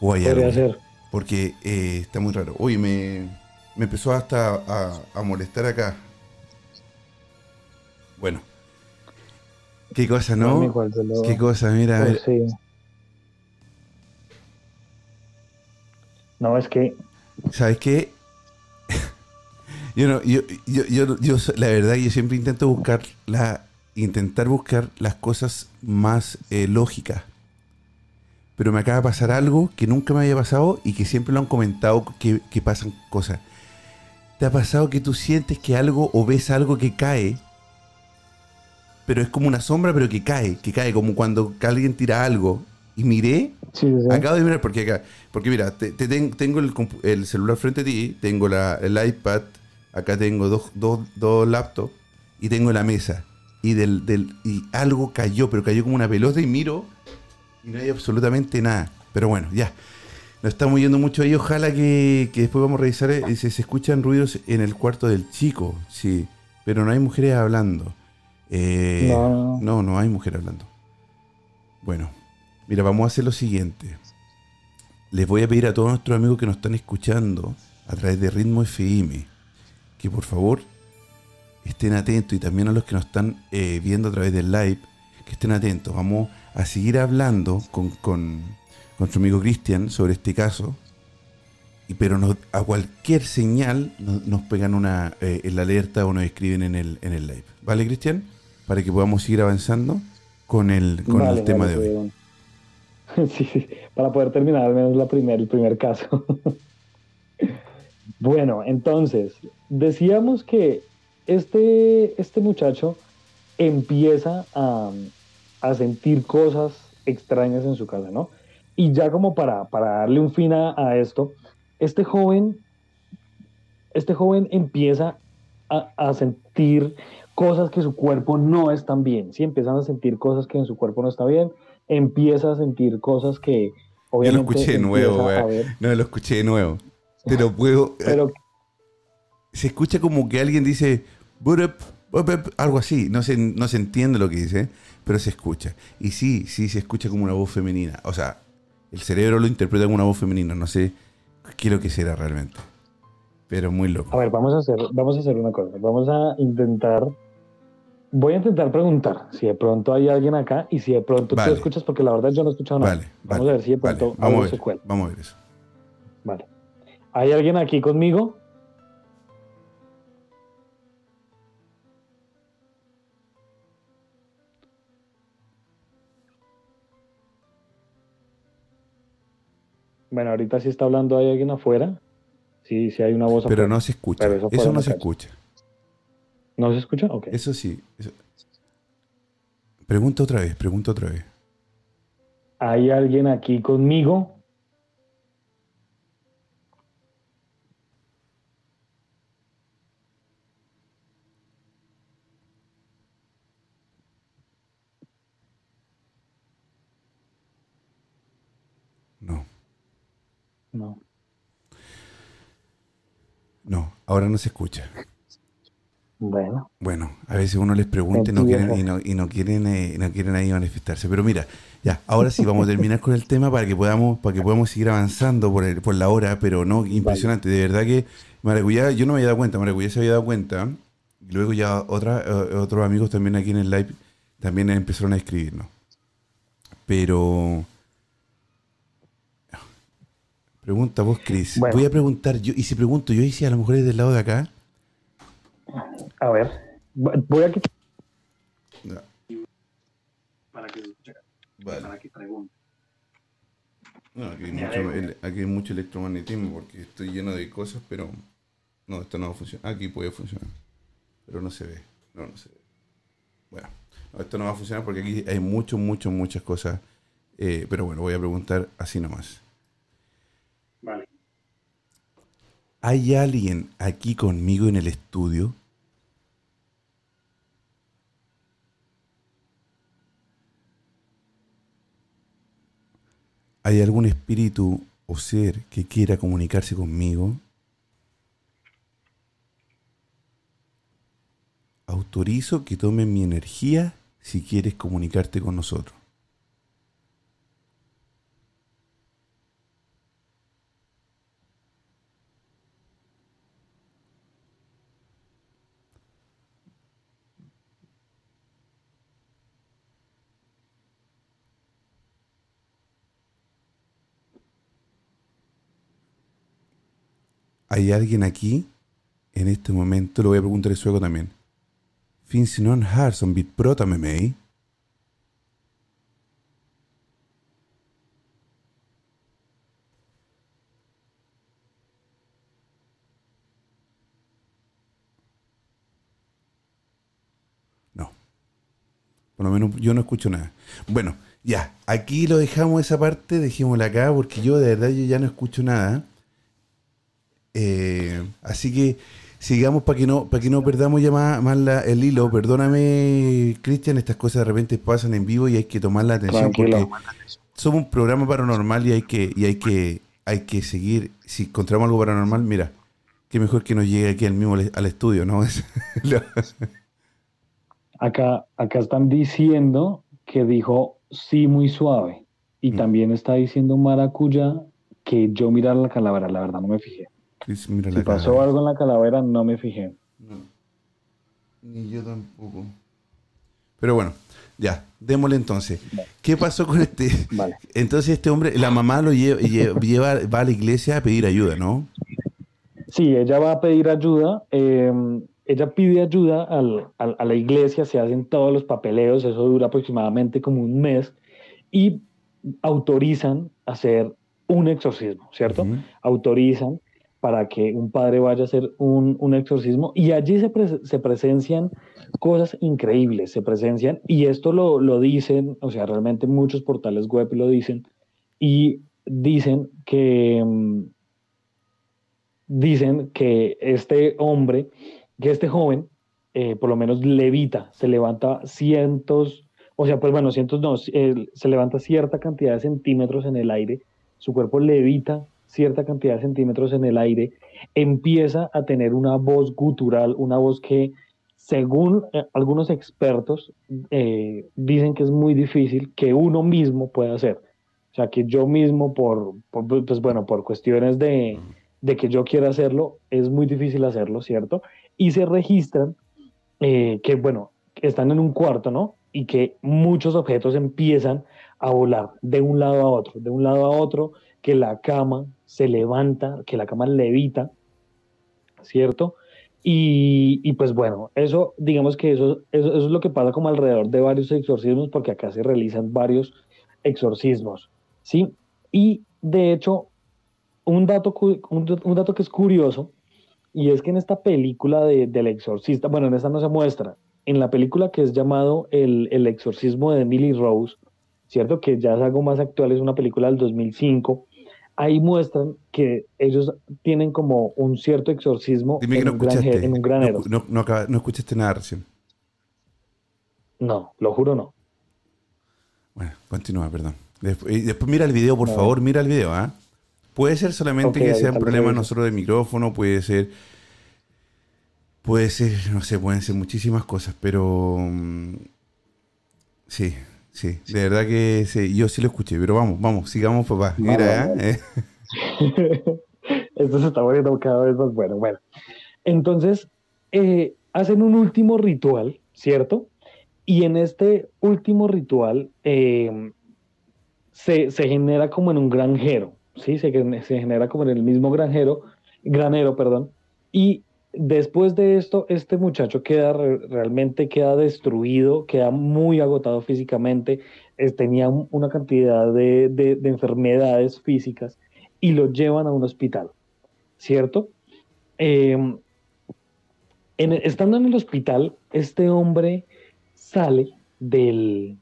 A: O hay algo. Porque eh, está muy raro. Oye, me, me empezó hasta a, a molestar acá. Bueno. Qué cosa, ¿no?
C: Lo-
A: Qué cosa, mira, a ver.
C: Pues sí. No, es que
A: ¿Sabes qué? Yo no, yo, yo, yo, yo la verdad, yo siempre intento buscar la, intentar buscar las cosas más eh, lógicas. Pero me acaba de pasar algo que nunca me había pasado y que siempre lo han comentado que, que pasan cosas. ¿Te ha pasado que tú sientes que algo o ves algo que cae? Pero es como una sombra, pero que cae, que cae, como cuando alguien tira algo. Y miré
C: sí.
A: Acabo de mirar porque acá, porque mira, te, te ten- tengo el, el celular frente a ti, tengo la, el iPad, acá tengo dos, dos, dos laptops y tengo la mesa. Y del, del y algo cayó, pero cayó como una pelota y miro y no hay absolutamente nada. Pero bueno, ya. Nos estamos yendo mucho ahí. Ojalá que, que después vamos a revisar. eh, Si se escuchan ruidos en el cuarto del chico, sí. Pero no hay mujeres hablando. Eh,
C: No, no, no.
A: no, no hay mujeres hablando. Bueno, mira, vamos a hacer lo siguiente. Les voy a pedir a todos nuestros amigos que nos están escuchando a través de Ritmo FM que por favor estén atentos y también a los que nos están eh, viendo a través del live que estén atentos. Vamos a seguir hablando con, con, con nuestro amigo Cristian sobre este caso. Y, pero nos- a cualquier señal nos, nos pegan una eh, en la alerta o nos escriben en el, en el live. ¿Vale, Cristian? Para que podamos seguir avanzando con el, con
C: Vale,
A: el tema
C: vale,
A: de hoy.
C: bueno. Sí, sí, para poder terminar al menos la primer, el primer caso. bueno, entonces, decíamos que este, este muchacho empieza a, a sentir cosas extrañas en su casa, ¿no? Y ya como para, para darle un fin a, a esto, este joven, este joven empieza a, a sentir cosas que su cuerpo no están bien, ¿sí? Empiezan a sentir cosas que en su cuerpo no está bien, empieza a sentir cosas que
A: Yo lo
C: obviamente
A: escuché de nuevo,
C: ver,
A: No, lo escuché de nuevo. Pero puedo. eh,
C: pero
A: se escucha como que alguien dice. "Burup, burup", algo así. No se, no se entiende lo que dice, pero se escucha. Y sí, sí, se escucha como una voz femenina. O sea, el cerebro lo interpreta como una voz femenina. No sé qué es lo que será realmente. Pero muy loco.
C: A ver, vamos a hacer, vamos a hacer una cosa. Vamos a intentar. Voy a intentar preguntar si de pronto hay alguien acá y si de pronto
A: Vale.
C: tú escuchas, porque la verdad yo no he escuchado nada.
A: Vale,
C: Vamos
A: vale,
C: a ver si de pronto
A: Vamos a ver. Vamos a ver eso.
C: Vale. ¿Hay alguien aquí conmigo? Bueno, ahorita sí está hablando, ¿hay alguien afuera? Sí, sí hay una voz
A: Pero
C: afuera.
A: no se escucha.
C: Pero eso
A: no se escucha.
C: ¿No se escucha? Ok.
A: Eso sí. eso- Pregunta otra vez, pregunta otra vez.
C: ¿Hay alguien aquí conmigo?
A: No.
C: No.
A: No, ahora no se escucha.
C: Bueno.
A: Bueno, a veces uno les pregunta y no quieren, y no, y no quieren, eh, no quieren ahí manifestarse. Pero mira, ya, ahora sí vamos a terminar con el tema para que podamos, para que podamos seguir avanzando por, el, por la hora, pero no, impresionante. De verdad que Maracuyá, yo no me había dado cuenta, Maracuyá se había dado cuenta, y luego ya otra, eh, otros amigos también aquí en el live también empezaron a escribirnos. Pero pregunta vos, Chris.
C: Bueno.
A: Voy a preguntar yo, y si pregunto yo, y si a lo mejor es del lado de acá.
C: A ver. Voy a quitar.
A: Ya,
C: Para que
A: vale.
C: Para que pregunte.
A: No, aquí hay, mucho, aquí hay mucho electromagnetismo porque estoy lleno de cosas, pero no, esto no va a funcionar. Aquí puede funcionar, pero no se ve. No, no se ve. Bueno, no, esto no va a funcionar porque aquí hay mucho, mucho, muchas cosas. eh, pero bueno, voy a preguntar así nomás.
C: Vale.
A: ¿Hay alguien aquí conmigo en el estudio? ¿Hay algún espíritu o ser que quiera comunicarse conmigo? Autorizo que tomen mi energía si quieres comunicarte con nosotros. ¿Hay alguien aquí? En este momento lo voy a preguntar en sueco también. Finns någon här som mig? No. Por lo menos yo no escucho nada. Bueno, ya, aquí lo dejamos esa parte, dejémosla acá porque yo de verdad yo ya no escucho nada. Eh, así que sigamos para que no para que no perdamos ya más, más la- el hilo. Perdóname, Cristian, estas cosas de repente pasan en vivo y hay que tomar la atención
C: Tranquilo.
A: porque somos un programa paranormal y hay que y hay que hay que seguir. Si encontramos algo paranormal, mira, qué mejor que nos llegue aquí al mismo al estudio, ¿no?
C: Acá, acá están diciendo que dijo sí muy suave. Y
A: Mm.
C: también está diciendo Maracuya que yo mirar la calavera, la verdad no me fijé.
A: Mira
C: Si
A: la
C: pasó algo en la calavera, no me fijé.
A: No. Ni yo tampoco. Pero bueno, ya, démosle entonces. ¿Qué pasó con este?
C: Vale.
A: Entonces este hombre, la mamá lo lleva, lle- lleva, va a la iglesia a pedir ayuda, ¿no?
C: Sí, ella va a pedir ayuda. eh, ella pide ayuda al- al- a la iglesia, se hacen todos los papeleos, eso dura aproximadamente como un mes, y autorizan hacer un exorcismo, ¿cierto? Autorizan para que un padre vaya a hacer un, un exorcismo. Y allí se, se presencian cosas increíbles, se presencian, y esto lo, lo dicen, o sea, realmente muchos portales web lo dicen, y dicen que... mm, dicen que este hombre, que este joven, eh, por lo menos levita, se levanta cientos, o sea, pues bueno, cientos no, eh, se levanta cierta cantidad de centímetros en el aire, su cuerpo levita cierta cantidad de centímetros en el aire, empieza a tener una voz gutural, una voz que según eh, algunos expertos eh, dicen que es muy difícil que uno mismo pueda hacer. O sea, que yo mismo por, pues bueno, por cuestiones de, de que yo quiera hacerlo, es muy difícil hacerlo, ¿cierto? Y se registran eh, que, bueno, están en un cuarto, ¿no? Y que muchos objetos empiezan a volar de un lado a otro, de un lado a otro, que la cama se levanta, que la cama levita, ¿cierto? Y, y pues bueno, eso, digamos que eso, eso, es lo que pasa como alrededor de varios exorcismos, porque acá se realizan varios exorcismos, ¿sí? Y de hecho, un dato, un dato que es curioso, y es que en esta película de, del exorcista, bueno, en esta no se muestra, en la película que es llamado El, el exorcismo de Emily Rose, ¿cierto? Que ya es algo más actual, es una película del 2005. Ahí muestran que ellos tienen como un cierto exorcismo
A: Dime que
C: en,
A: no
C: un
A: escuchaste.
C: granje- en un granero.
A: No, no, no escuchaste nada recién.
C: No, lo juro no.
A: Bueno, continúa, perdón. Después, y después mira el video, por favor, mira el video, ¿ah? Puede ser solamente que sea un problema nosotros de micrófono, puede ser. Puede ser, no sé, pueden ser muchísimas cosas, pero. mm, Sí, sí, de verdad que sí, yo sí lo escuché, pero vamos, vamos, sigamos, papá. Mira,
C: Vamos,
A: ¿eh?
C: Esto se está volviendo cada vez más bueno. Bueno, entonces eh, hacen un último ritual, ¿cierto? Y en este último ritual eh, se, se genera como en un granjero, ¿sí? Se, se genera como en el mismo granjero, granero, perdón. Y después de esto, este muchacho queda re- realmente queda destruido, queda muy agotado físicamente, tenía un- una cantidad de, de- de enfermedades físicas y lo llevan a un hospital, ¿cierto? Eh, en- estando en el hospital, este hombre sale del,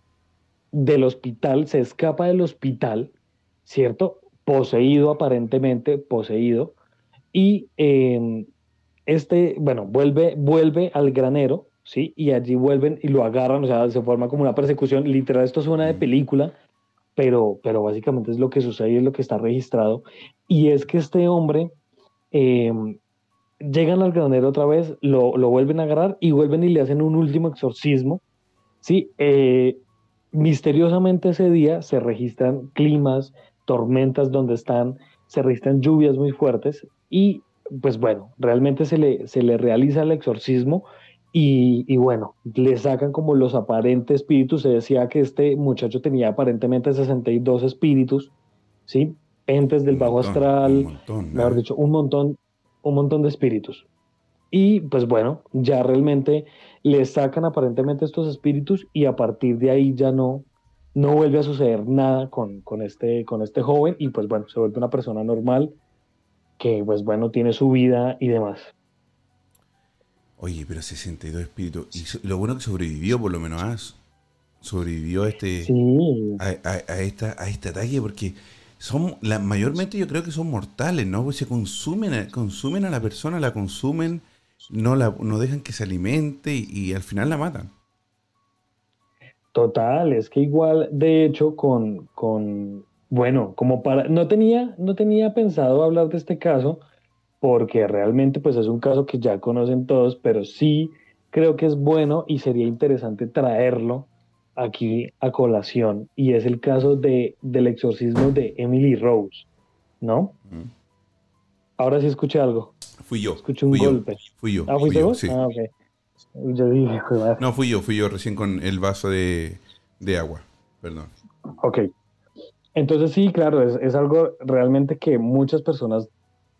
C: hospital, se escapa del hospital, ¿cierto? Poseído aparentemente, poseído, y eh, este, bueno, vuelve, vuelve al granero, ¿sí? Y allí vuelven y lo agarran, o sea, se forma como una persecución, literal, esto suena de película, pero, pero básicamente es lo que sucede y es lo que está registrado, y es que este hombre... eh, llegan al granero otra vez, lo, lo vuelven a agarrar y vuelven y le hacen un último exorcismo. Sí, eh, misteriosamente ese día se registran climas, tormentas donde están, se registran lluvias muy fuertes y pues bueno, realmente se le, se le realiza el exorcismo y, y bueno, le sacan como los aparentes espíritus. Se decía que este muchacho tenía aparentemente 62 espíritus, ¿sí? Entes del
A: Un
C: bajo
A: montón,
C: astral,
A: un montón,
C: mejor
A: ¿eh?
C: dicho, un montón, un montón de espíritus. Y pues bueno, ya realmente le sacan aparentemente estos espíritus y a partir de ahí ya no, no vuelve a suceder nada con, con, este, con este joven y pues bueno, se vuelve una persona normal que pues bueno, tiene su vida y demás.
A: Oye, pero 62 espíritus. Y so- lo bueno que sobrevivió, por lo menos, ¿ah? Sobrevivió a este.
C: Sí,
A: a, a- a esta, a este ataque porque son la, mayormente yo creo que son mortales, ¿no? Pues se consumen, a- consumen a la persona, la consumen, no la no dejan que se alimente y, y al final la matan.
C: total, es que igual, de hecho, con, con, bueno, como para, no tenía, no tenía pensado hablar de este caso, porque realmente pues es un caso que ya conocen todos, pero sí creo que es bueno y sería interesante traerlo aquí a colación, y es el caso de, del exorcismo de Emily Rose, ¿no?
A: ¿Mm?
C: Ahora sí escuché algo,
A: Fui yo.
C: escuché un
A: fui yo,
C: golpe.
A: Fui yo.
C: Ah,
A: fui
C: ¿fuiste
A: yo, sí.
C: Ah. Yo dije.
A: No, fui yo, fui yo recién con el vaso de, de agua. Perdón.
C: Ok. Entonces sí, claro, es, es algo realmente que muchas personas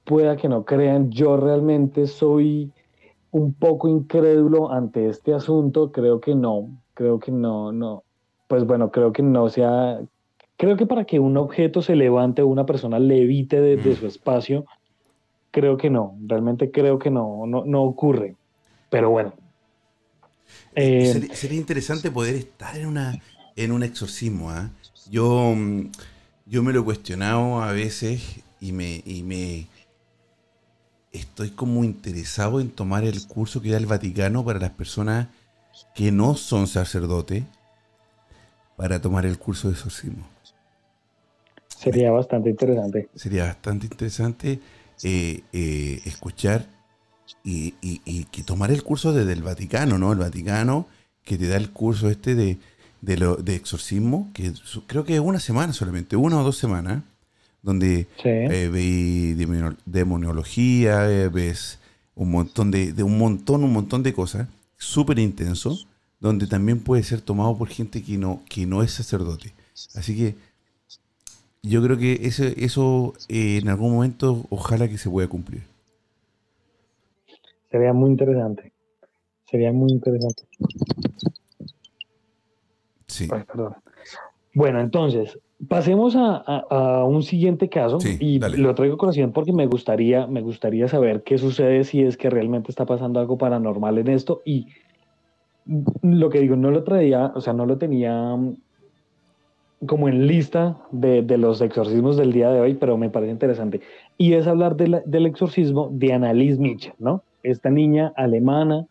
C: pueda que no crean. Yo realmente soy un poco incrédulo ante este asunto. Creo que no, creo que no, no. Pues bueno, creo que no sea... Creo que para que un objeto se levante o una persona levite de, de su espacio, creo que no, realmente creo que no, no, no ocurre. Pero bueno. Eh,
A: sería, sería interesante poder estar en una en un exorcismo, ¿ah? Yo, mm, yo me lo he cuestionado a veces y me, y me estoy como interesado en tomar el curso que da el Vaticano para las personas que no son sacerdotes para tomar el curso de exorcismo.
C: sería bastante interesante.
A: Sería bastante interesante eh, eh, escuchar y, y- y que tomar el curso desde el Vaticano, ¿no? El Vaticano que te da el curso este de, de, lo, de exorcismo, que su- creo que una semana solamente, una o dos semanas, donde
C: Sí.
A: eh, veis demoniología, eh, ves un montón de, de un montón, un montón de cosas, súper intenso, donde también puede ser tomado por gente que no, que no es sacerdote. Así que yo creo que eso, eso eh, en algún momento ojalá que se pueda cumplir.
C: Sería muy interesante. Sería muy interesante.
A: Sí.
C: Ay, perdón. Bueno, entonces, pasemos a, a- a un siguiente caso
A: Sí,
C: y
A: dale.
C: lo traigo colación porque me gustaría, me gustaría saber qué sucede si es que realmente está pasando algo paranormal en esto y lo que digo, no lo traía, o sea, no lo tenía mm, como en lista de, los exorcismos del día de hoy, pero me parece interesante. Y es hablar del exorcismo de Annalise Mitchell, ¿no? Esta niña alemana,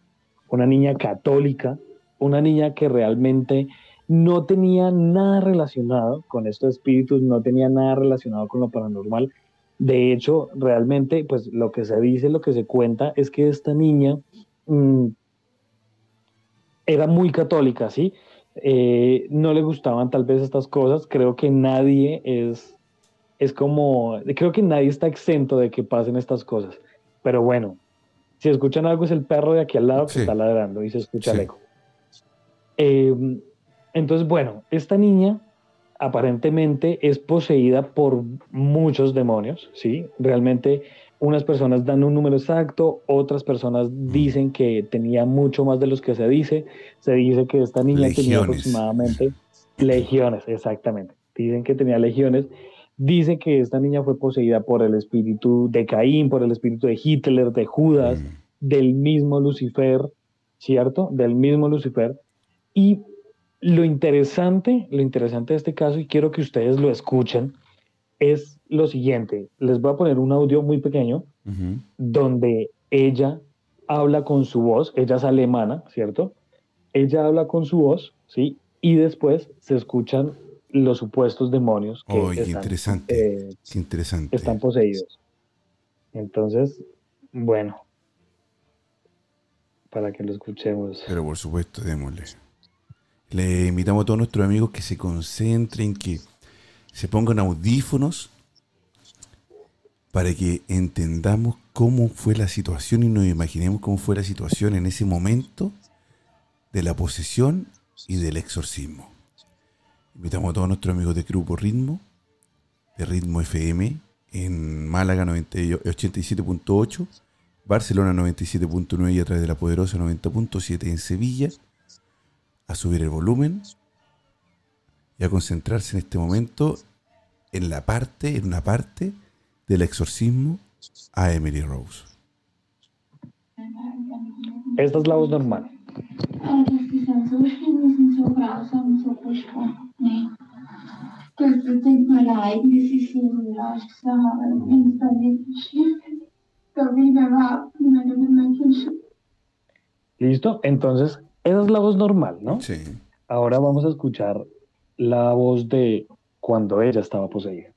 C: una niña católica, una niña que realmente no tenía nada relacionado con estos espíritus, no tenía nada relacionado con lo paranormal. De hecho, realmente, pues lo que se dice, lo que se cuenta es que esta niña mm, era muy católica, ¿sí? Eh, no le gustaban tal vez estas cosas. Creo que nadie es, es como, creo que nadie está exento de que pasen estas cosas. Pero bueno, si escuchan algo es el perro de aquí al lado que está ladrando y se escucha el eco. Eh, entonces, bueno, esta niña aparentemente es poseída por muchos demonios, ¿sí? Realmente unas personas dan un número exacto, otras personas dicen que tenía mucho más de los que se dice. Se dice que esta niña tenía aproximadamente legiones, exactamente. Dicen que tenía legiones. Dice que esta niña fue poseída por el espíritu de Caín, por el espíritu de Hitler, de Judas, mm. del mismo Lucifer, ¿cierto? Del mismo Lucifer. Y lo interesante, lo interesante de este caso, y quiero que ustedes lo escuchen, es lo siguiente. Les voy a poner un audio muy pequeño donde ella habla con su voz, ella es alemana, ¿cierto? Ella habla con su voz, ¿sí? Y después se escuchan los supuestos demonios que están,
A: interesante. Eh, interesante.
C: están poseídos. Entonces, bueno, para que lo escuchemos.
A: Pero por supuesto, démosle. Le invitamos a todos nuestros amigos que se concentren, que se pongan audífonos para que entendamos cómo fue la situación y nos imaginemos cómo fue la situación en ese momento de la posesión y del exorcismo. Invitamos a todos nuestros amigos de Grupo Ritmo, de Ritmo FM, en Málaga 87.8, Barcelona 97.9 y a través de la poderosa 90.7 en Sevilla a subir el volumen y a concentrarse en este momento en la parte, en una parte del exorcismo a Emily Rose.
C: Esta es la voz normal. ¿Listo? Entonces, esa es la voz normal, ¿no?
A: Sí.
C: Ahora vamos a escuchar la voz de cuando ella estaba poseída.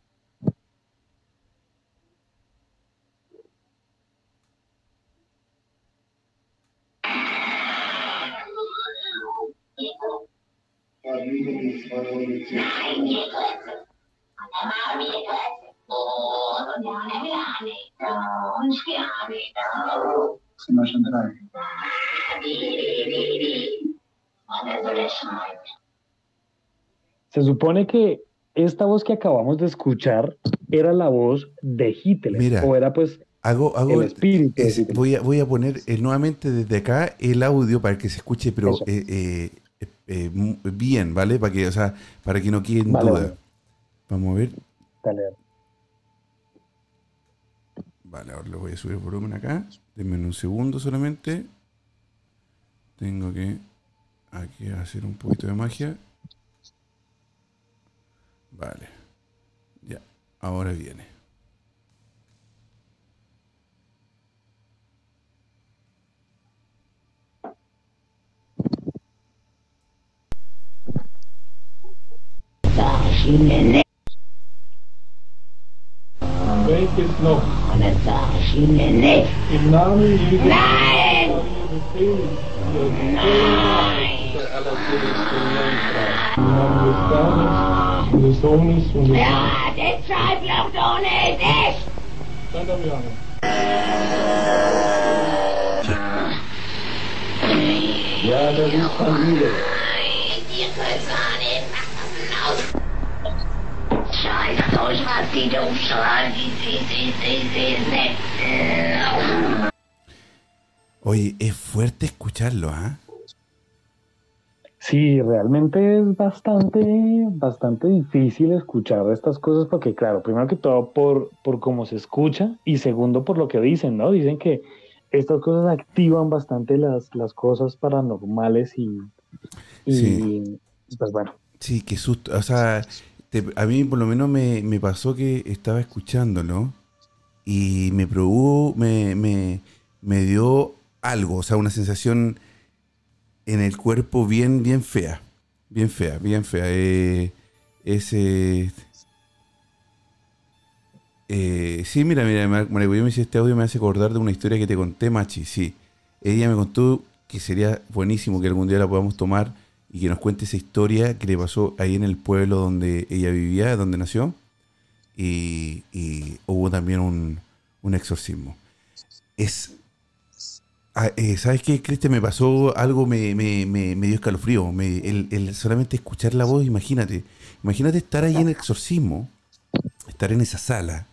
C: Se supone que esta voz que acabamos de escuchar era la voz de Hitler, o era pues
A: hago, el espíritu. voy, a, voy a poner eh, nuevamente desde acá el audio para que se escuche, pero eh, eh, bien, ¿vale? Para que, o sea, para que no quede en duda. Vamos a ver.
C: Dale.
A: Vale, ahora le voy a subir el volumen acá. Denme un segundo solamente. Tengo que aquí hacer un poquito de magia. Vale. Ya, ahora viene.
D: Welches noch? Eine Maschine nicht. Im Namen Jesu. Nein! Ja, dit zijn bloedonetjes! Zijn dat weer Ja, dat is van hier. Die gegaan in mijn Scheiß durch, was die doof schreien.
A: Oye, es fuerte escucharlo, ¿ah?
C: Sí, realmente es bastante, bastante difícil escuchar estas cosas porque, claro, primero que todo por, por cómo se escucha y segundo por lo que dicen, ¿no? Dicen que estas cosas activan bastante las, las cosas paranormales y, y pues bueno,
A: Sí, qué susto. O sea, te- a mí por lo menos me, me pasó que estaba escuchándolo y me probó, me, me, me dio algo, o sea, una sensación en el cuerpo bien, bien fea. Bien fea, bien fea. Eh, ese. Eh, sí, mira, mira, Mar- Marigüello me dice este audio me hace acordar de una historia que te conté, Machi. Sí, ella me contó que sería buenísimo que algún día la podamos tomar y que nos cuente esa historia que le pasó ahí en el pueblo donde ella vivía, donde nació. Y, y hubo también un, un exorcismo. Es. Ah, eh, ¿Sabes qué, Cristian? Me pasó algo, me, me, me, me dio escalofrío. El, el solamente escuchar la voz, imagínate. Imagínate estar ahí en el exorcismo, estar en esa sala,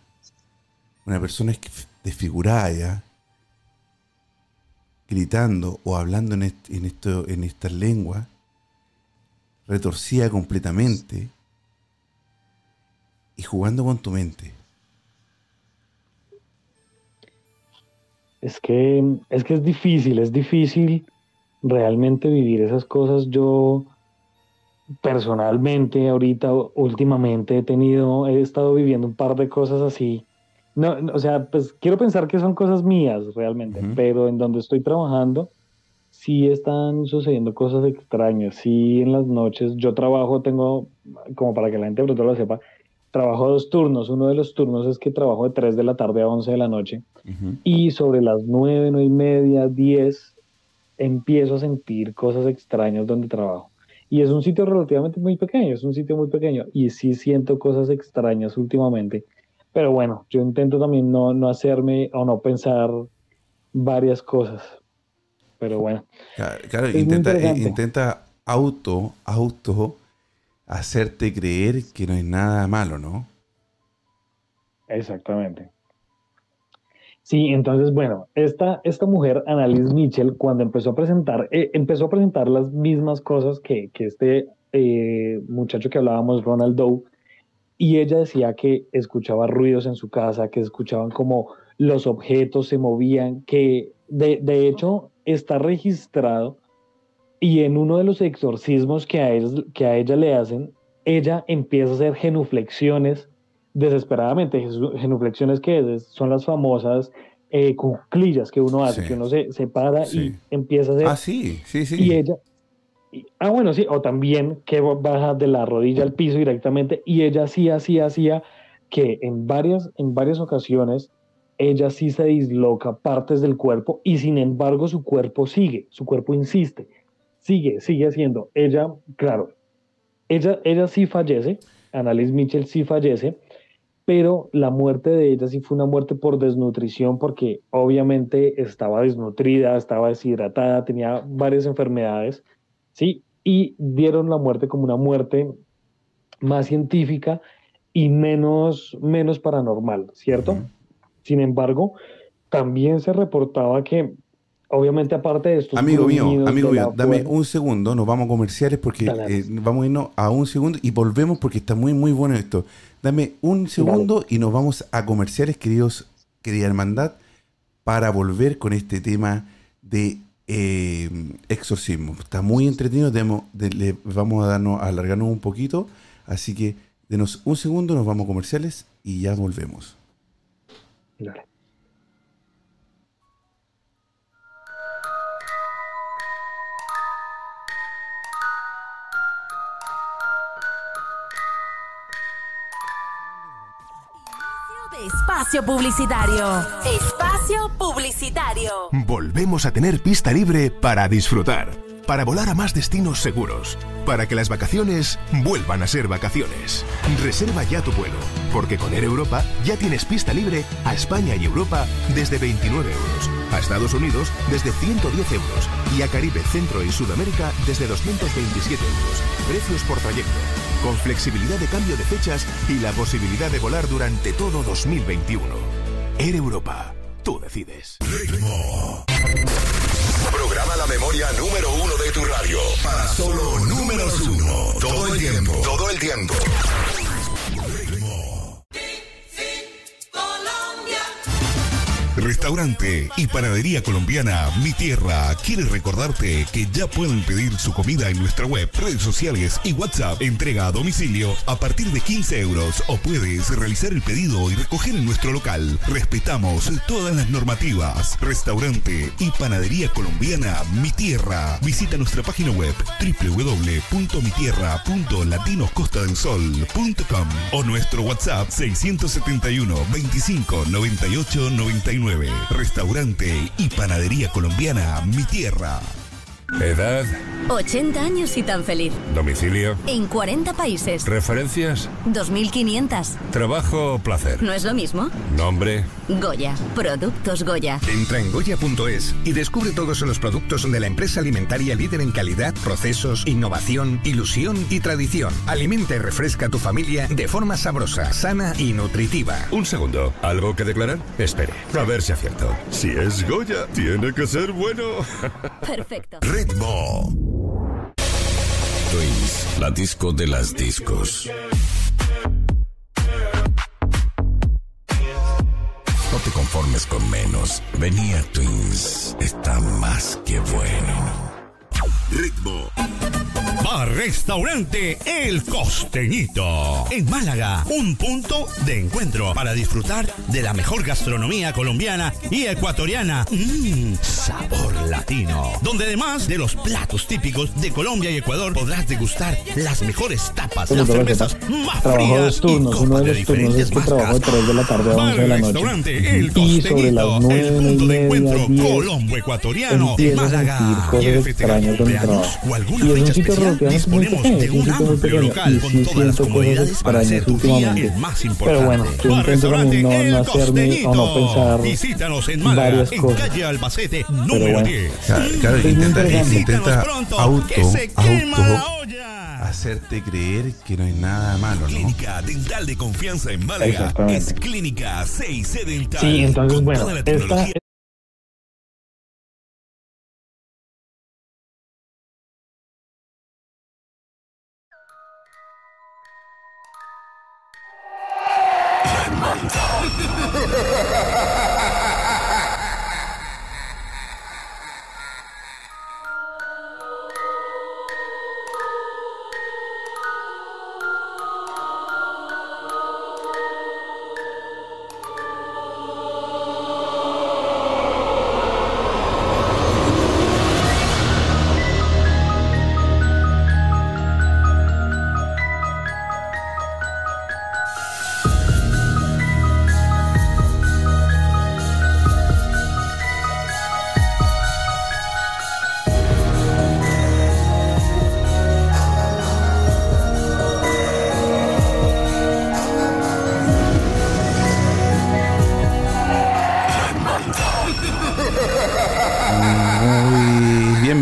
A: una persona es- desfigurada ya, gritando o hablando en, en, esto, en estas lenguas, retorcida completamente y jugando con tu mente.
C: Es que, es que es difícil, es difícil realmente vivir esas cosas. Yo personalmente, ahorita, últimamente he tenido, he estado viviendo un par de cosas así. No, no, o sea, pues quiero pensar que son cosas mías realmente, pero en donde estoy trabajando sí están sucediendo cosas extrañas. Sí, en las noches yo trabajo, tengo, como para que la gente pronto lo sepa, trabajo dos turnos. Uno de los turnos es que trabajo de 3 de la tarde a 11 de la noche
A: Ujú.
C: y sobre las 9, 9 y media, 10, empiezo a sentir cosas extrañas donde trabajo. Y es un sitio relativamente muy pequeño, es un sitio muy pequeño y sí siento cosas extrañas últimamente. Pero bueno, yo intento también no, no hacerme o no pensar varias cosas. Pero bueno,
A: Claro, claro, intenta, eh, intenta auto, auto hacerte creer que no es nada malo, ¿no?
C: Exactamente. Sí, entonces, bueno, esta, esta mujer, Annalise Mitchell, cuando empezó a presentar, eh, empezó a presentar las mismas cosas que, que este eh, muchacho que hablábamos, Ronald Doe, y ella decía que escuchaba ruidos en su casa, que escuchaban como los objetos se movían, que de, de hecho está registrado y en uno de los exorcismos que a, ella, que a ella le hacen, ella empieza a hacer genuflexiones desesperadamente. Genuflexiones que son las famosas eh, cuclillas que uno hace,
A: Sí.
C: que uno se, se para
A: Sí.
C: y empieza a hacer
A: Ah, sí, sí, sí.
C: y ella, y- ah, bueno, sí, o también que baja de la rodilla al piso directamente, y ella sí hacía, hacía que en varias, en varias ocasiones ella sí se disloca partes del cuerpo y sin embargo su cuerpo sigue, su cuerpo insiste, sigue, sigue haciendo. Ella, claro, ella, ella sí fallece, Annalise Mitchell sí fallece, pero la muerte de ella sí fue una muerte por desnutrición porque obviamente estaba desnutrida, estaba deshidratada, tenía varias enfermedades, ¿sí? Y dieron la muerte como una muerte más científica y menos, menos paranormal, ¿cierto? Sin embargo, también se reportaba que, obviamente aparte de estos
A: Amigo mío, amigo mío, dame un segundo, nos vamos a comerciales porque eh, vamos a irnos a un segundo y volvemos porque está muy, muy bueno esto. Dame un segundo y nos vamos a comerciales, queridos, querida hermandad, para volver con este tema de eh, exorcismo. Está muy entretenido, demo- de- le vamos a darnos, a alargarnos un poquito, así que denos un segundo, nos vamos a comerciales y ya volvemos.
C: Dale.
E: Espacio publicitario. Espacio publicitario.
F: Volvemos a tener pista libre para disfrutar, para volar a más destinos seguros, para que las vacaciones vuelvan a ser vacaciones. Reserva ya tu vuelo, porque con Air Europa ya tienes pista libre a España y Europa desde 29 euros, a Estados Unidos desde 110 euros y a Caribe, Centro y Sudamérica desde 227 euros. Precios por trayecto, con flexibilidad de cambio de fechas y la posibilidad de volar durante todo 2021. Air Europa, tú decides.
G: Programa la memoria número uno tu radio. Para solo números uno. Todo el tiempo. Todo el tiempo. Restaurante y panadería colombiana Mi Tierra quiere recordarte que ya pueden pedir su comida en nuestra web, redes sociales y WhatsApp. Entrega a domicilio a partir de 15 euros o puedes realizar el pedido y recoger en nuestro local. Respetamos todas las normativas. Restaurante y panadería colombiana Mi Tierra. Visita nuestra página web www.mitierra.latinoscostadelsol.com o nuestro WhatsApp 671 25 98 99. Restaurante y panadería colombiana Mi Tierra.
H: Edad,
E: 80 años y tan feliz.
H: domicilio,
E: En 40 países.
H: referencias,
E: 2.500.
H: trabajo o placer.
E: ¿No es lo mismo?
H: Nombre.
E: Goya. Productos Goya.
I: Entra en goya.es y descubre todos los productos de la empresa alimentaria líder en calidad, procesos, innovación, ilusión y tradición. Alimenta y refresca a tu familia de forma sabrosa, sana y nutritiva.
H: Un segundo. ¿Algo que declarar? Espere. A ver si acierto. Si es Goya, tiene que ser bueno.
E: Perfecto.
G: Ritmo.
J: Twins, la disco de las discos. No te conformes con menos. Venía Twins. Está más que bueno.
G: Ritmo.
K: Bar Restaurante El Costeñito. En Málaga, un punto de encuentro para disfrutar de la mejor gastronomía colombiana y ecuatoriana. Mmm, sabor latino. Donde además de los platos típicos de Colombia y Ecuador podrás degustar las mejores tapas, las cervezas más
C: Trabajo
K: frías y copas
C: de
K: de diferentes
C: es que trabajo de
K: marcas.
C: 3 de la tarde a
K: Bar
C: 11 de la noche.
K: Restaurante El
C: Y sobre las
K: Costeñito,
C: 9
K: el punto de encuentro
C: 10,
K: colombo ecuatoriano de
C: empiezo a sentir
K: Málaga.
C: cosas
K: ¿Quieres festejar
C: extrañas
K: tu
C: con el
K: cumpleaños
C: trabajo. Y es un
K: fecha
C: sitio
K: especial?
C: relativamente muy
K: Disponemos
C: pequeño,
K: de
C: es un
K: amplio local
C: Y
K: con
C: sí
K: todas las
C: siento cosas
K: comodidades para hacer
C: extrañas
K: tu día
C: últimamente.
K: el más
C: Pero
K: importante.
C: bueno, yo intento no, no hacerme o no pensar
K: Visítanos en Málaga,
C: varias
K: en
C: cosas.
K: calle Albacete,
C: Pero
K: número
C: bueno.
K: 10.
A: Claro, claro,
C: Es muy
A: intenta, intenta
K: pronto,
A: auto,
K: que se
A: auto,
K: olla.
A: hacerte creer que no hay nada malo, ¿no?
G: Clínica Dental de Confianza en Málaga.
C: Exactamente.
G: Es Clínica 6C Dental.
C: Sí, entonces
G: Con
C: bueno,
G: toda la
C: esta,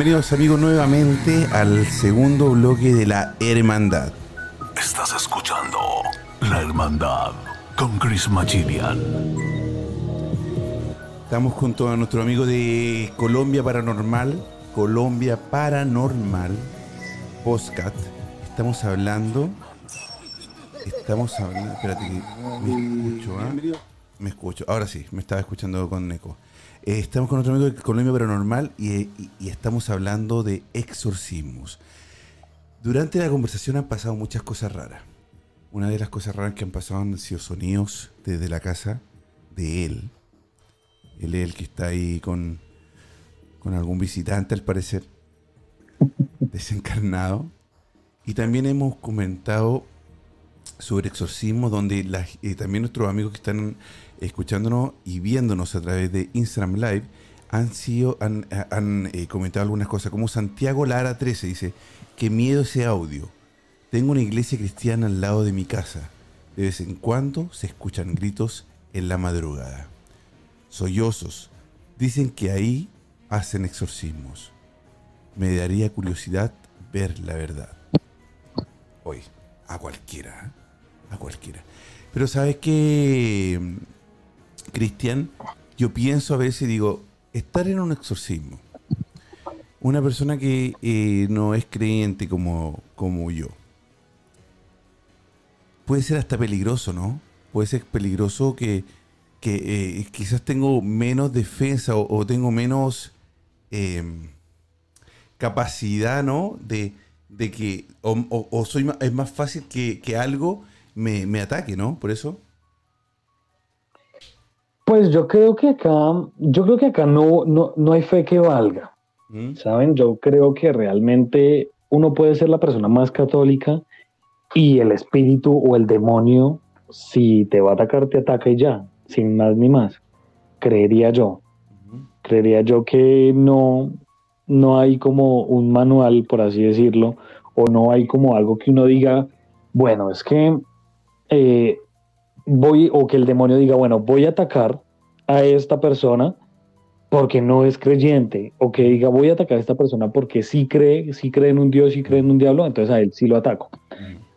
A: bienvenidos amigos nuevamente al segundo bloque de la Hermandad.
B: Estás escuchando La Hermandad con Chris Machilian.
A: Estamos junto a nuestro amigo de Colombia Paranormal, Colombia Paranormal, Postcat. Estamos hablando. Estamos hablando. Espérate que me escucho, ¿ah? Me escucho. Ahora sí, me estaba escuchando con eco. Eh, estamos con nuestro amigo de Colombia Paranormal y, estamos hablando de exorcismos. Durante la conversación han pasado muchas cosas raras. Una de las cosas raras que han pasado han sido sonidos desde la casa de él. Él es el que está ahí con, con algún visitante, al parecer, desencarnado. Y también hemos comentado sobre exorcismo, donde eh, también nuestros amigos que están escuchándonos y viéndonos a través de Instagram Live han sido han, han, eh, comentado algunas cosas, como Santiago Lara 13 dice, qué miedo ese audio. Tengo una iglesia cristiana al lado de mi casa. De vez en cuando se escuchan gritos en la madrugada. Sollozos. Dicen que ahí hacen exorcismos. Me daría curiosidad ver la verdad. Hoy, a cualquiera. ¿eh? A cualquiera. Pero sabes que, Cristian, yo pienso a veces y digo, estar en un exorcismo, una persona que eh, no es creyente como, como yo, puede ser hasta peligroso, ¿no? Puede ser peligroso que, que eh, quizás tengo menos defensa o, tengo menos eh, capacidad, ¿no? De, de que, o, soy ma- es más fácil que, que algo me, me ataque, ¿no? Por eso.
C: Pues yo creo que acá, yo creo que acá no, no, no hay fe que valga. ¿Saben? Yo creo que realmente uno puede ser la persona más católica y el espíritu o el demonio, si te va a atacar, te ataca y ya, sin más ni más. Creería yo. Creería yo que no, no hay como un manual, por así decirlo, o no hay como algo que uno diga, bueno, es que eh, voy, o que el demonio diga, bueno, voy a atacar a esta persona porque no es creyente, o que diga, voy a atacar a esta persona porque sí cree, sí cree en un Dios, sí cree en un diablo, entonces a él sí lo ataco.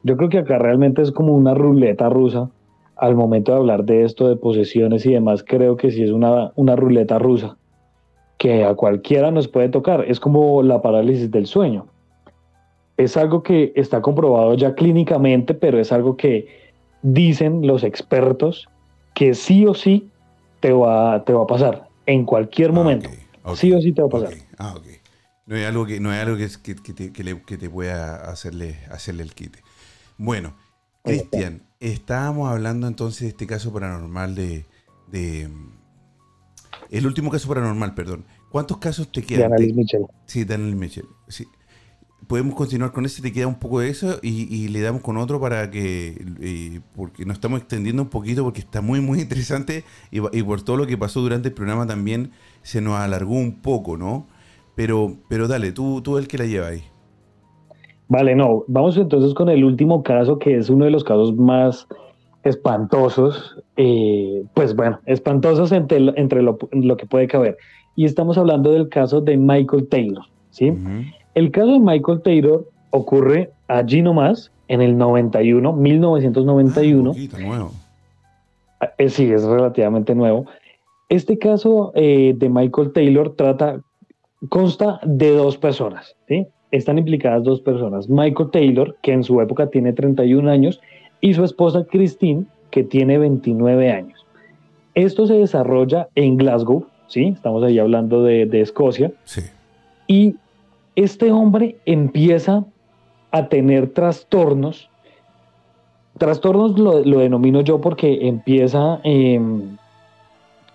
C: Yo creo que acá realmente es como una ruleta rusa. Al momento de hablar de esto, de posesiones y demás, creo que sí es una, una ruleta rusa que a cualquiera nos puede tocar. Es como la parálisis del sueño. Es algo que está comprobado ya clínicamente, pero es algo que dicen los expertos que sí o sí te va, te va a pasar en cualquier momento. Sí o sí te va a pasar.
A: Ah, ok. No es algo que, no es algo que, que, que te, que le- que te pueda hacerle, hacerle el quite. Bueno, Cristian, estábamos hablando entonces de este caso paranormal de, de, El último caso paranormal, perdón. ¿Cuántos casos te quedan?
C: De Annalise Michel.
A: Sí, de Annalise Michel. Sí. Podemos continuar con ese, te queda un poco de eso y, y le damos con otro para que, eh, porque nos estamos extendiendo un poquito porque está muy, muy interesante y, por todo lo que pasó durante el programa también se nos alargó un poco, ¿no? Pero, pero dale, tú, tú el que la lleva ahí.
C: Vale, no, vamos entonces con el último caso, que es uno de los casos más espantosos, eh, pues bueno, espantosos entre, lo- entre lo, lo que puede caber. Y estamos hablando del caso de Michael Taylor, ¿sí? El caso de Michael Taylor ocurre allí nomás, en el 91, 1991.
A: nuevo.
C: Eh, sí, es relativamente nuevo. Este caso eh, de Michael Taylor trata, consta de dos personas, ¿sí? Están implicadas dos personas. Michael Taylor, que en su época tiene 31 años, y su esposa Christine, que tiene 29 años. Esto se desarrolla en Glasgow, ¿sí? Estamos ahí hablando de, de Escocia.
A: Sí.
C: Y este hombre empieza a tener trastornos. Trastornos lo, lo denomino yo porque empieza, em,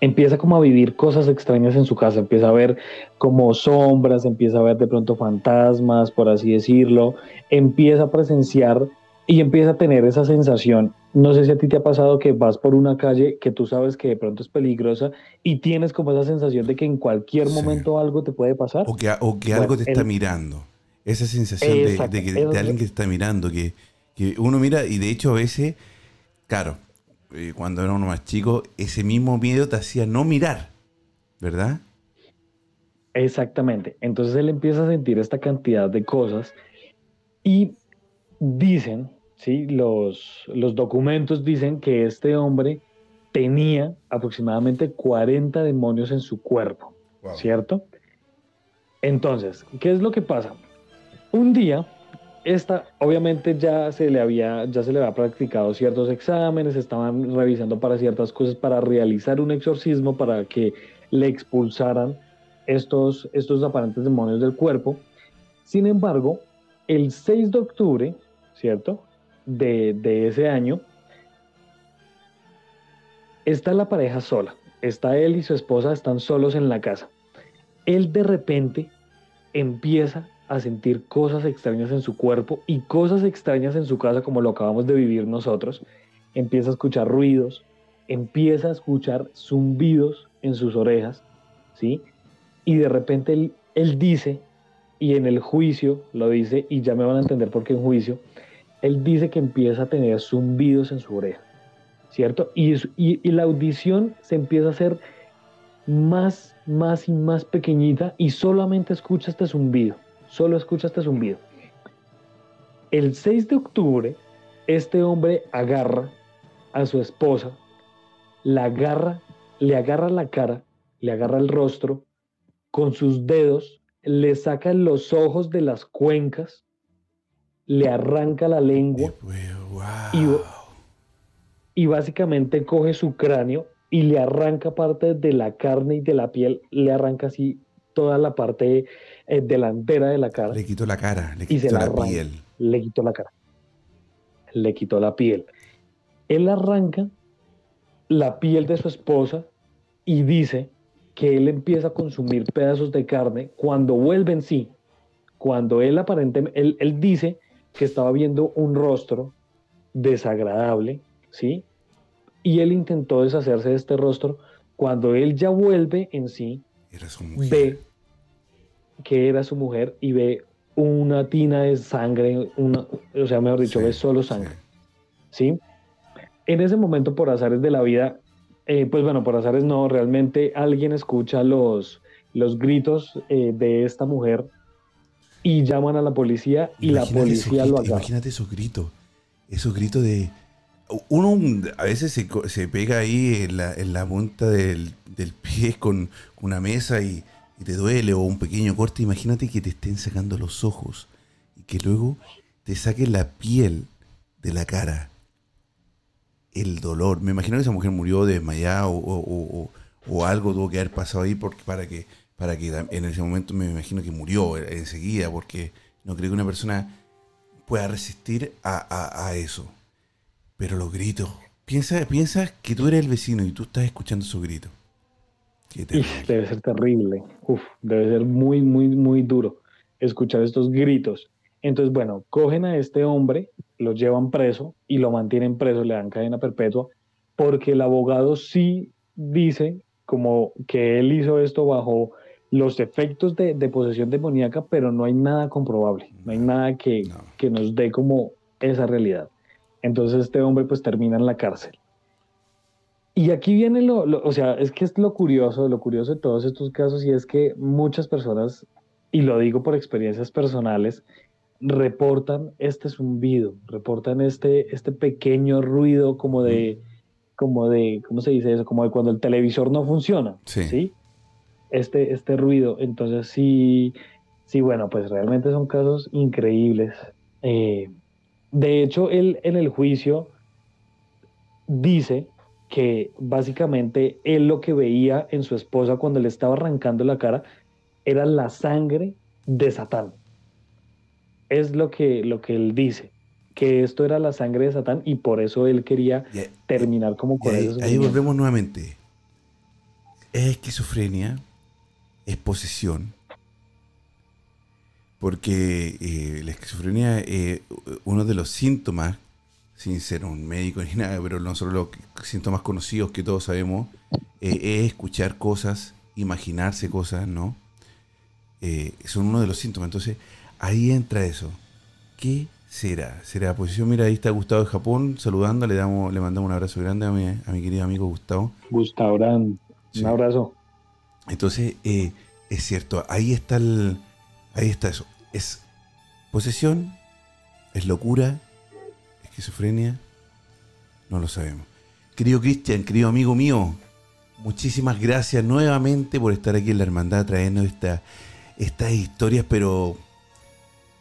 C: empieza como a vivir cosas extrañas en su casa, empieza a ver como sombras, empieza a ver de pronto fantasmas, por así decirlo, empieza a presenciar y empieza a tener esa sensación. No sé si a ti te ha pasado que vas por una calle que tú sabes que de pronto es peligrosa y tienes como esa sensación de que en cualquier momento algo te puede pasar.
A: O que, o que
C: Bueno,
A: algo te está mirando. Esa sensación de, de que- de alguien que te está mirando, que, que uno mira y de hecho a veces, claro, eh, cuando era uno más chico, ese mismo miedo te hacía no mirar, ¿verdad?
C: Exactamente. Entonces él empieza a sentir esta cantidad de cosas y dicen, ¿sí? los, los documentos dicen que este hombre tenía aproximadamente 40 demonios en su cuerpo, ¿cierto? Entonces, ¿qué es lo que pasa? Un día, esta, obviamente ya se le había, ya se le había practicado ciertos exámenes, estaban revisando para ciertas cosas, para realizar un exorcismo, para que le expulsaran estos, estos aparentes demonios del cuerpo. Sin embargo, el 6 de octubre, ¿cierto? De, de ese año, está la pareja sola. Está él y su esposa, están solos en la casa. Él de repente empieza a sentir cosas extrañas en su cuerpo y cosas extrañas en su casa como lo acabamos de vivir nosotros. Empieza a escuchar ruidos, empieza a escuchar zumbidos en sus orejas, ¿sí? Y de repente él, él dice, y en el juicio lo dice, y ya me van a entender por qué en juicio, él dice que empieza a tener zumbidos en su oreja, ¿cierto? Y, la audición se empieza a hacer más, más y más pequeñita y solamente escucha este zumbido, solo escucha este zumbido. El 6 de octubre, este hombre agarra a su esposa, la agarra, le agarra la cara, le agarra el rostro, con sus dedos, le saca los ojos de las cuencas, le arranca la lengua y, y básicamente coge su cráneo y le arranca parte de la carne y de la piel, le arranca así toda la parte eh, delantera de la cara.
A: Le quitó la cara, le
C: y se
A: quitó la
C: arranca.
A: piel.
C: Le quitó la cara. Le quitó la piel. Él arranca la piel de su esposa y dice que él empieza a consumir pedazos de carne cuando vuelve en sí. Cuando él aparentemente, él, él dice que estaba viendo un rostro desagradable, ¿sí? Y él intentó deshacerse de este rostro. Cuando él ya vuelve en sí,
A: Era su mujer.
C: ve que era su mujer y ve una tina de sangre, una, o sea, mejor dicho,
A: Sí,
C: ve solo sangre. ¿Sí? En ese momento, por azares de la vida, eh, pues bueno, por azares no, realmente alguien escucha los, los gritos eh, de esta mujer y llaman a la policía y la
A: Imagínate esos
C: policía lo agarra.
A: Imagínate esos gritos. Esos gritos de. Uno a veces se, se pega ahí en la, en la punta del, del pie con una mesa y, y te duele o un pequeño corte. Imagínate que te estén sacando los ojos y que luego te saquen la piel de la cara. El dolor. Me imagino que esa mujer murió desmayada o, o- o- o- o algo tuvo que haber pasado ahí porque, para que para que en ese momento me imagino que murió enseguida porque no creo que una persona pueda resistir a, a- a eso. Pero los gritos. Piensa, piensa que tú eres el vecino y tú estás escuchando terrible.
C: Uf, debe ser terrible. Uf, debe ser muy, muy, muy duro escuchar estos gritos. Entonces, bueno, cogen a este hombre, lo llevan preso y lo mantienen preso, le dan cadena perpetua, porque el abogado sí dice como que él hizo esto bajo los efectos de, de posesión demoníaca, pero no hay nada comprobable, no hay nada que,
A: No.
C: que nos dé como esa realidad. Entonces este hombre pues termina en la cárcel. Y aquí viene lo, lo- o sea, es que es lo curioso, lo curioso de todos estos casos y es que muchas personas, y lo digo por experiencias personales, reportan este zumbido, reportan este, este pequeño ruido como de, como de, ¿cómo se dice eso? Como de cuando el televisor no funciona,
A: Sí.
C: ¿sí? Este, este ruido. Entonces sí, sí, bueno, pues realmente son casos increíbles. Eh, de hecho, él en el juicio dice que básicamente él lo que veía en su esposa cuando le estaba arrancando la cara era la sangre de Satán. Es lo que, lo que él dice, que esto era la sangre de Satán y por eso él quería terminar como con
A: ahí,
C: eso.
A: ahí volvemos nuevamente. Es esquizofrenia, es posesión. Porque eh, la esquizofrenia, eh, uno de los síntomas, sin ser un médico ni nada, pero nosotros los síntomas conocidos que todos sabemos, eh, es escuchar cosas, imaginarse cosas, ¿no? Eh, son uno de los síntomas. Entonces, ahí entra eso. ¿Qué será? ¿Será posesión? Mira, ahí está Gustavo de Japón saludando, le damos, le mandamos un abrazo grande a mi, a mi querido amigo Gustavo.
C: Gustavo
A: Sí.
C: un abrazo.
A: Entonces, eh, es cierto, ahí está el, ahí está eso. Es posesión, es locura, esquizofrenia, no lo sabemos. Querido Cristian, querido amigo mío, muchísimas gracias nuevamente por estar aquí en la hermandad trayendo esta, estas historias, pero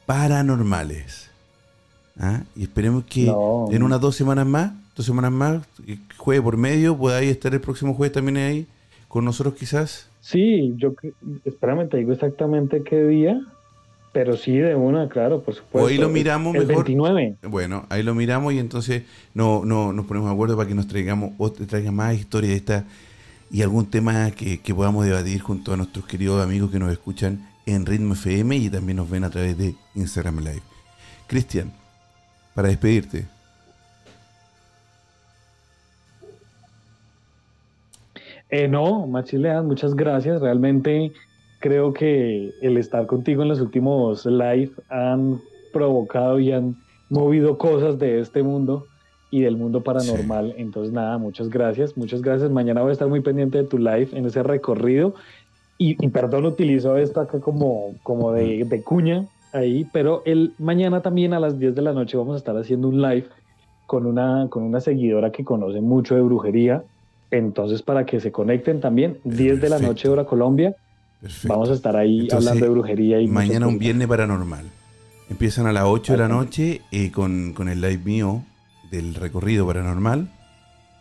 A: paranormales. ¿Ah? Y esperemos que
C: No.
A: en unas dos semanas más, dos semanas más, jueves por medio, podáis estar el próximo jueves también ahí con nosotros quizás.
C: Sí, yo, espérame, te digo exactamente qué día, pero sí, de una, claro, por supuesto.
A: ahí lo miramos
C: el
A: mejor.
C: 29.
A: Bueno, ahí lo miramos y entonces no, no, nos ponemos de acuerdo para que nos traigamos ot- traigan más historias de esta y algún tema que, que podamos debatir junto a nuestros queridos amigos que nos escuchan en Ritmo FM y también nos ven a través de Instagram Live. Cristian, para despedirte.
C: Eh, no, Machilean, muchas gracias. Realmente creo que el estar contigo en los últimos live han provocado y han movido cosas de este mundo y del mundo paranormal. Entonces, nada, muchas gracias. Muchas gracias. Mañana voy a estar muy pendiente de tu live en ese recorrido. Y, y perdón, utilizo esto acá como, como de, de cuña ahí, pero el mañana también a las 10 de la noche vamos a estar haciendo un live con una, con una seguidora que conoce mucho de brujería. Entonces, para que se conecten también, 10 de la noche hora Colombia,
A: Perfecto.
C: vamos a estar ahí
A: Entonces,
C: hablando de brujería y
A: Mañana un viernes paranormal. Empiezan a las 8 de la noche eh, con, con el live mío del recorrido paranormal.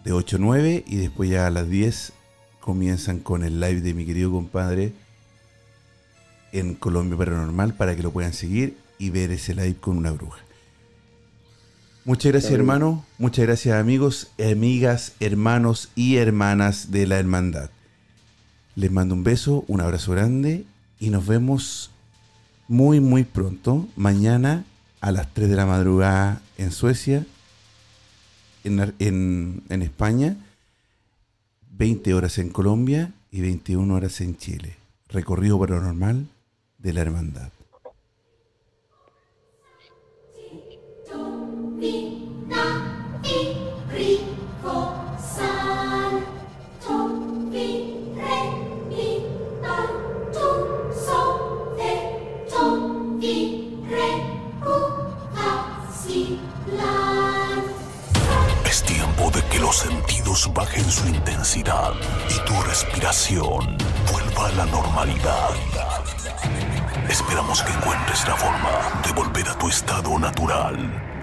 A: de 8 a 9 y después ya a las 10 comienzan con el live de mi querido compadre en Colombia Paranormal para que lo puedan seguir y ver ese live con una bruja. Muchas gracias hermano, muchas gracias amigos, amigas, hermanos y hermanas de la hermandad. Les mando un beso, un abrazo grande y nos vemos muy muy pronto, mañana a las 3 de la madrugada en Suecia, en, en- en España, 20 horas en Colombia y 21 horas en Chile. Recorrido paranormal de la hermandad.
B: Esperamos que encuentres la forma de volver a tu estado natural.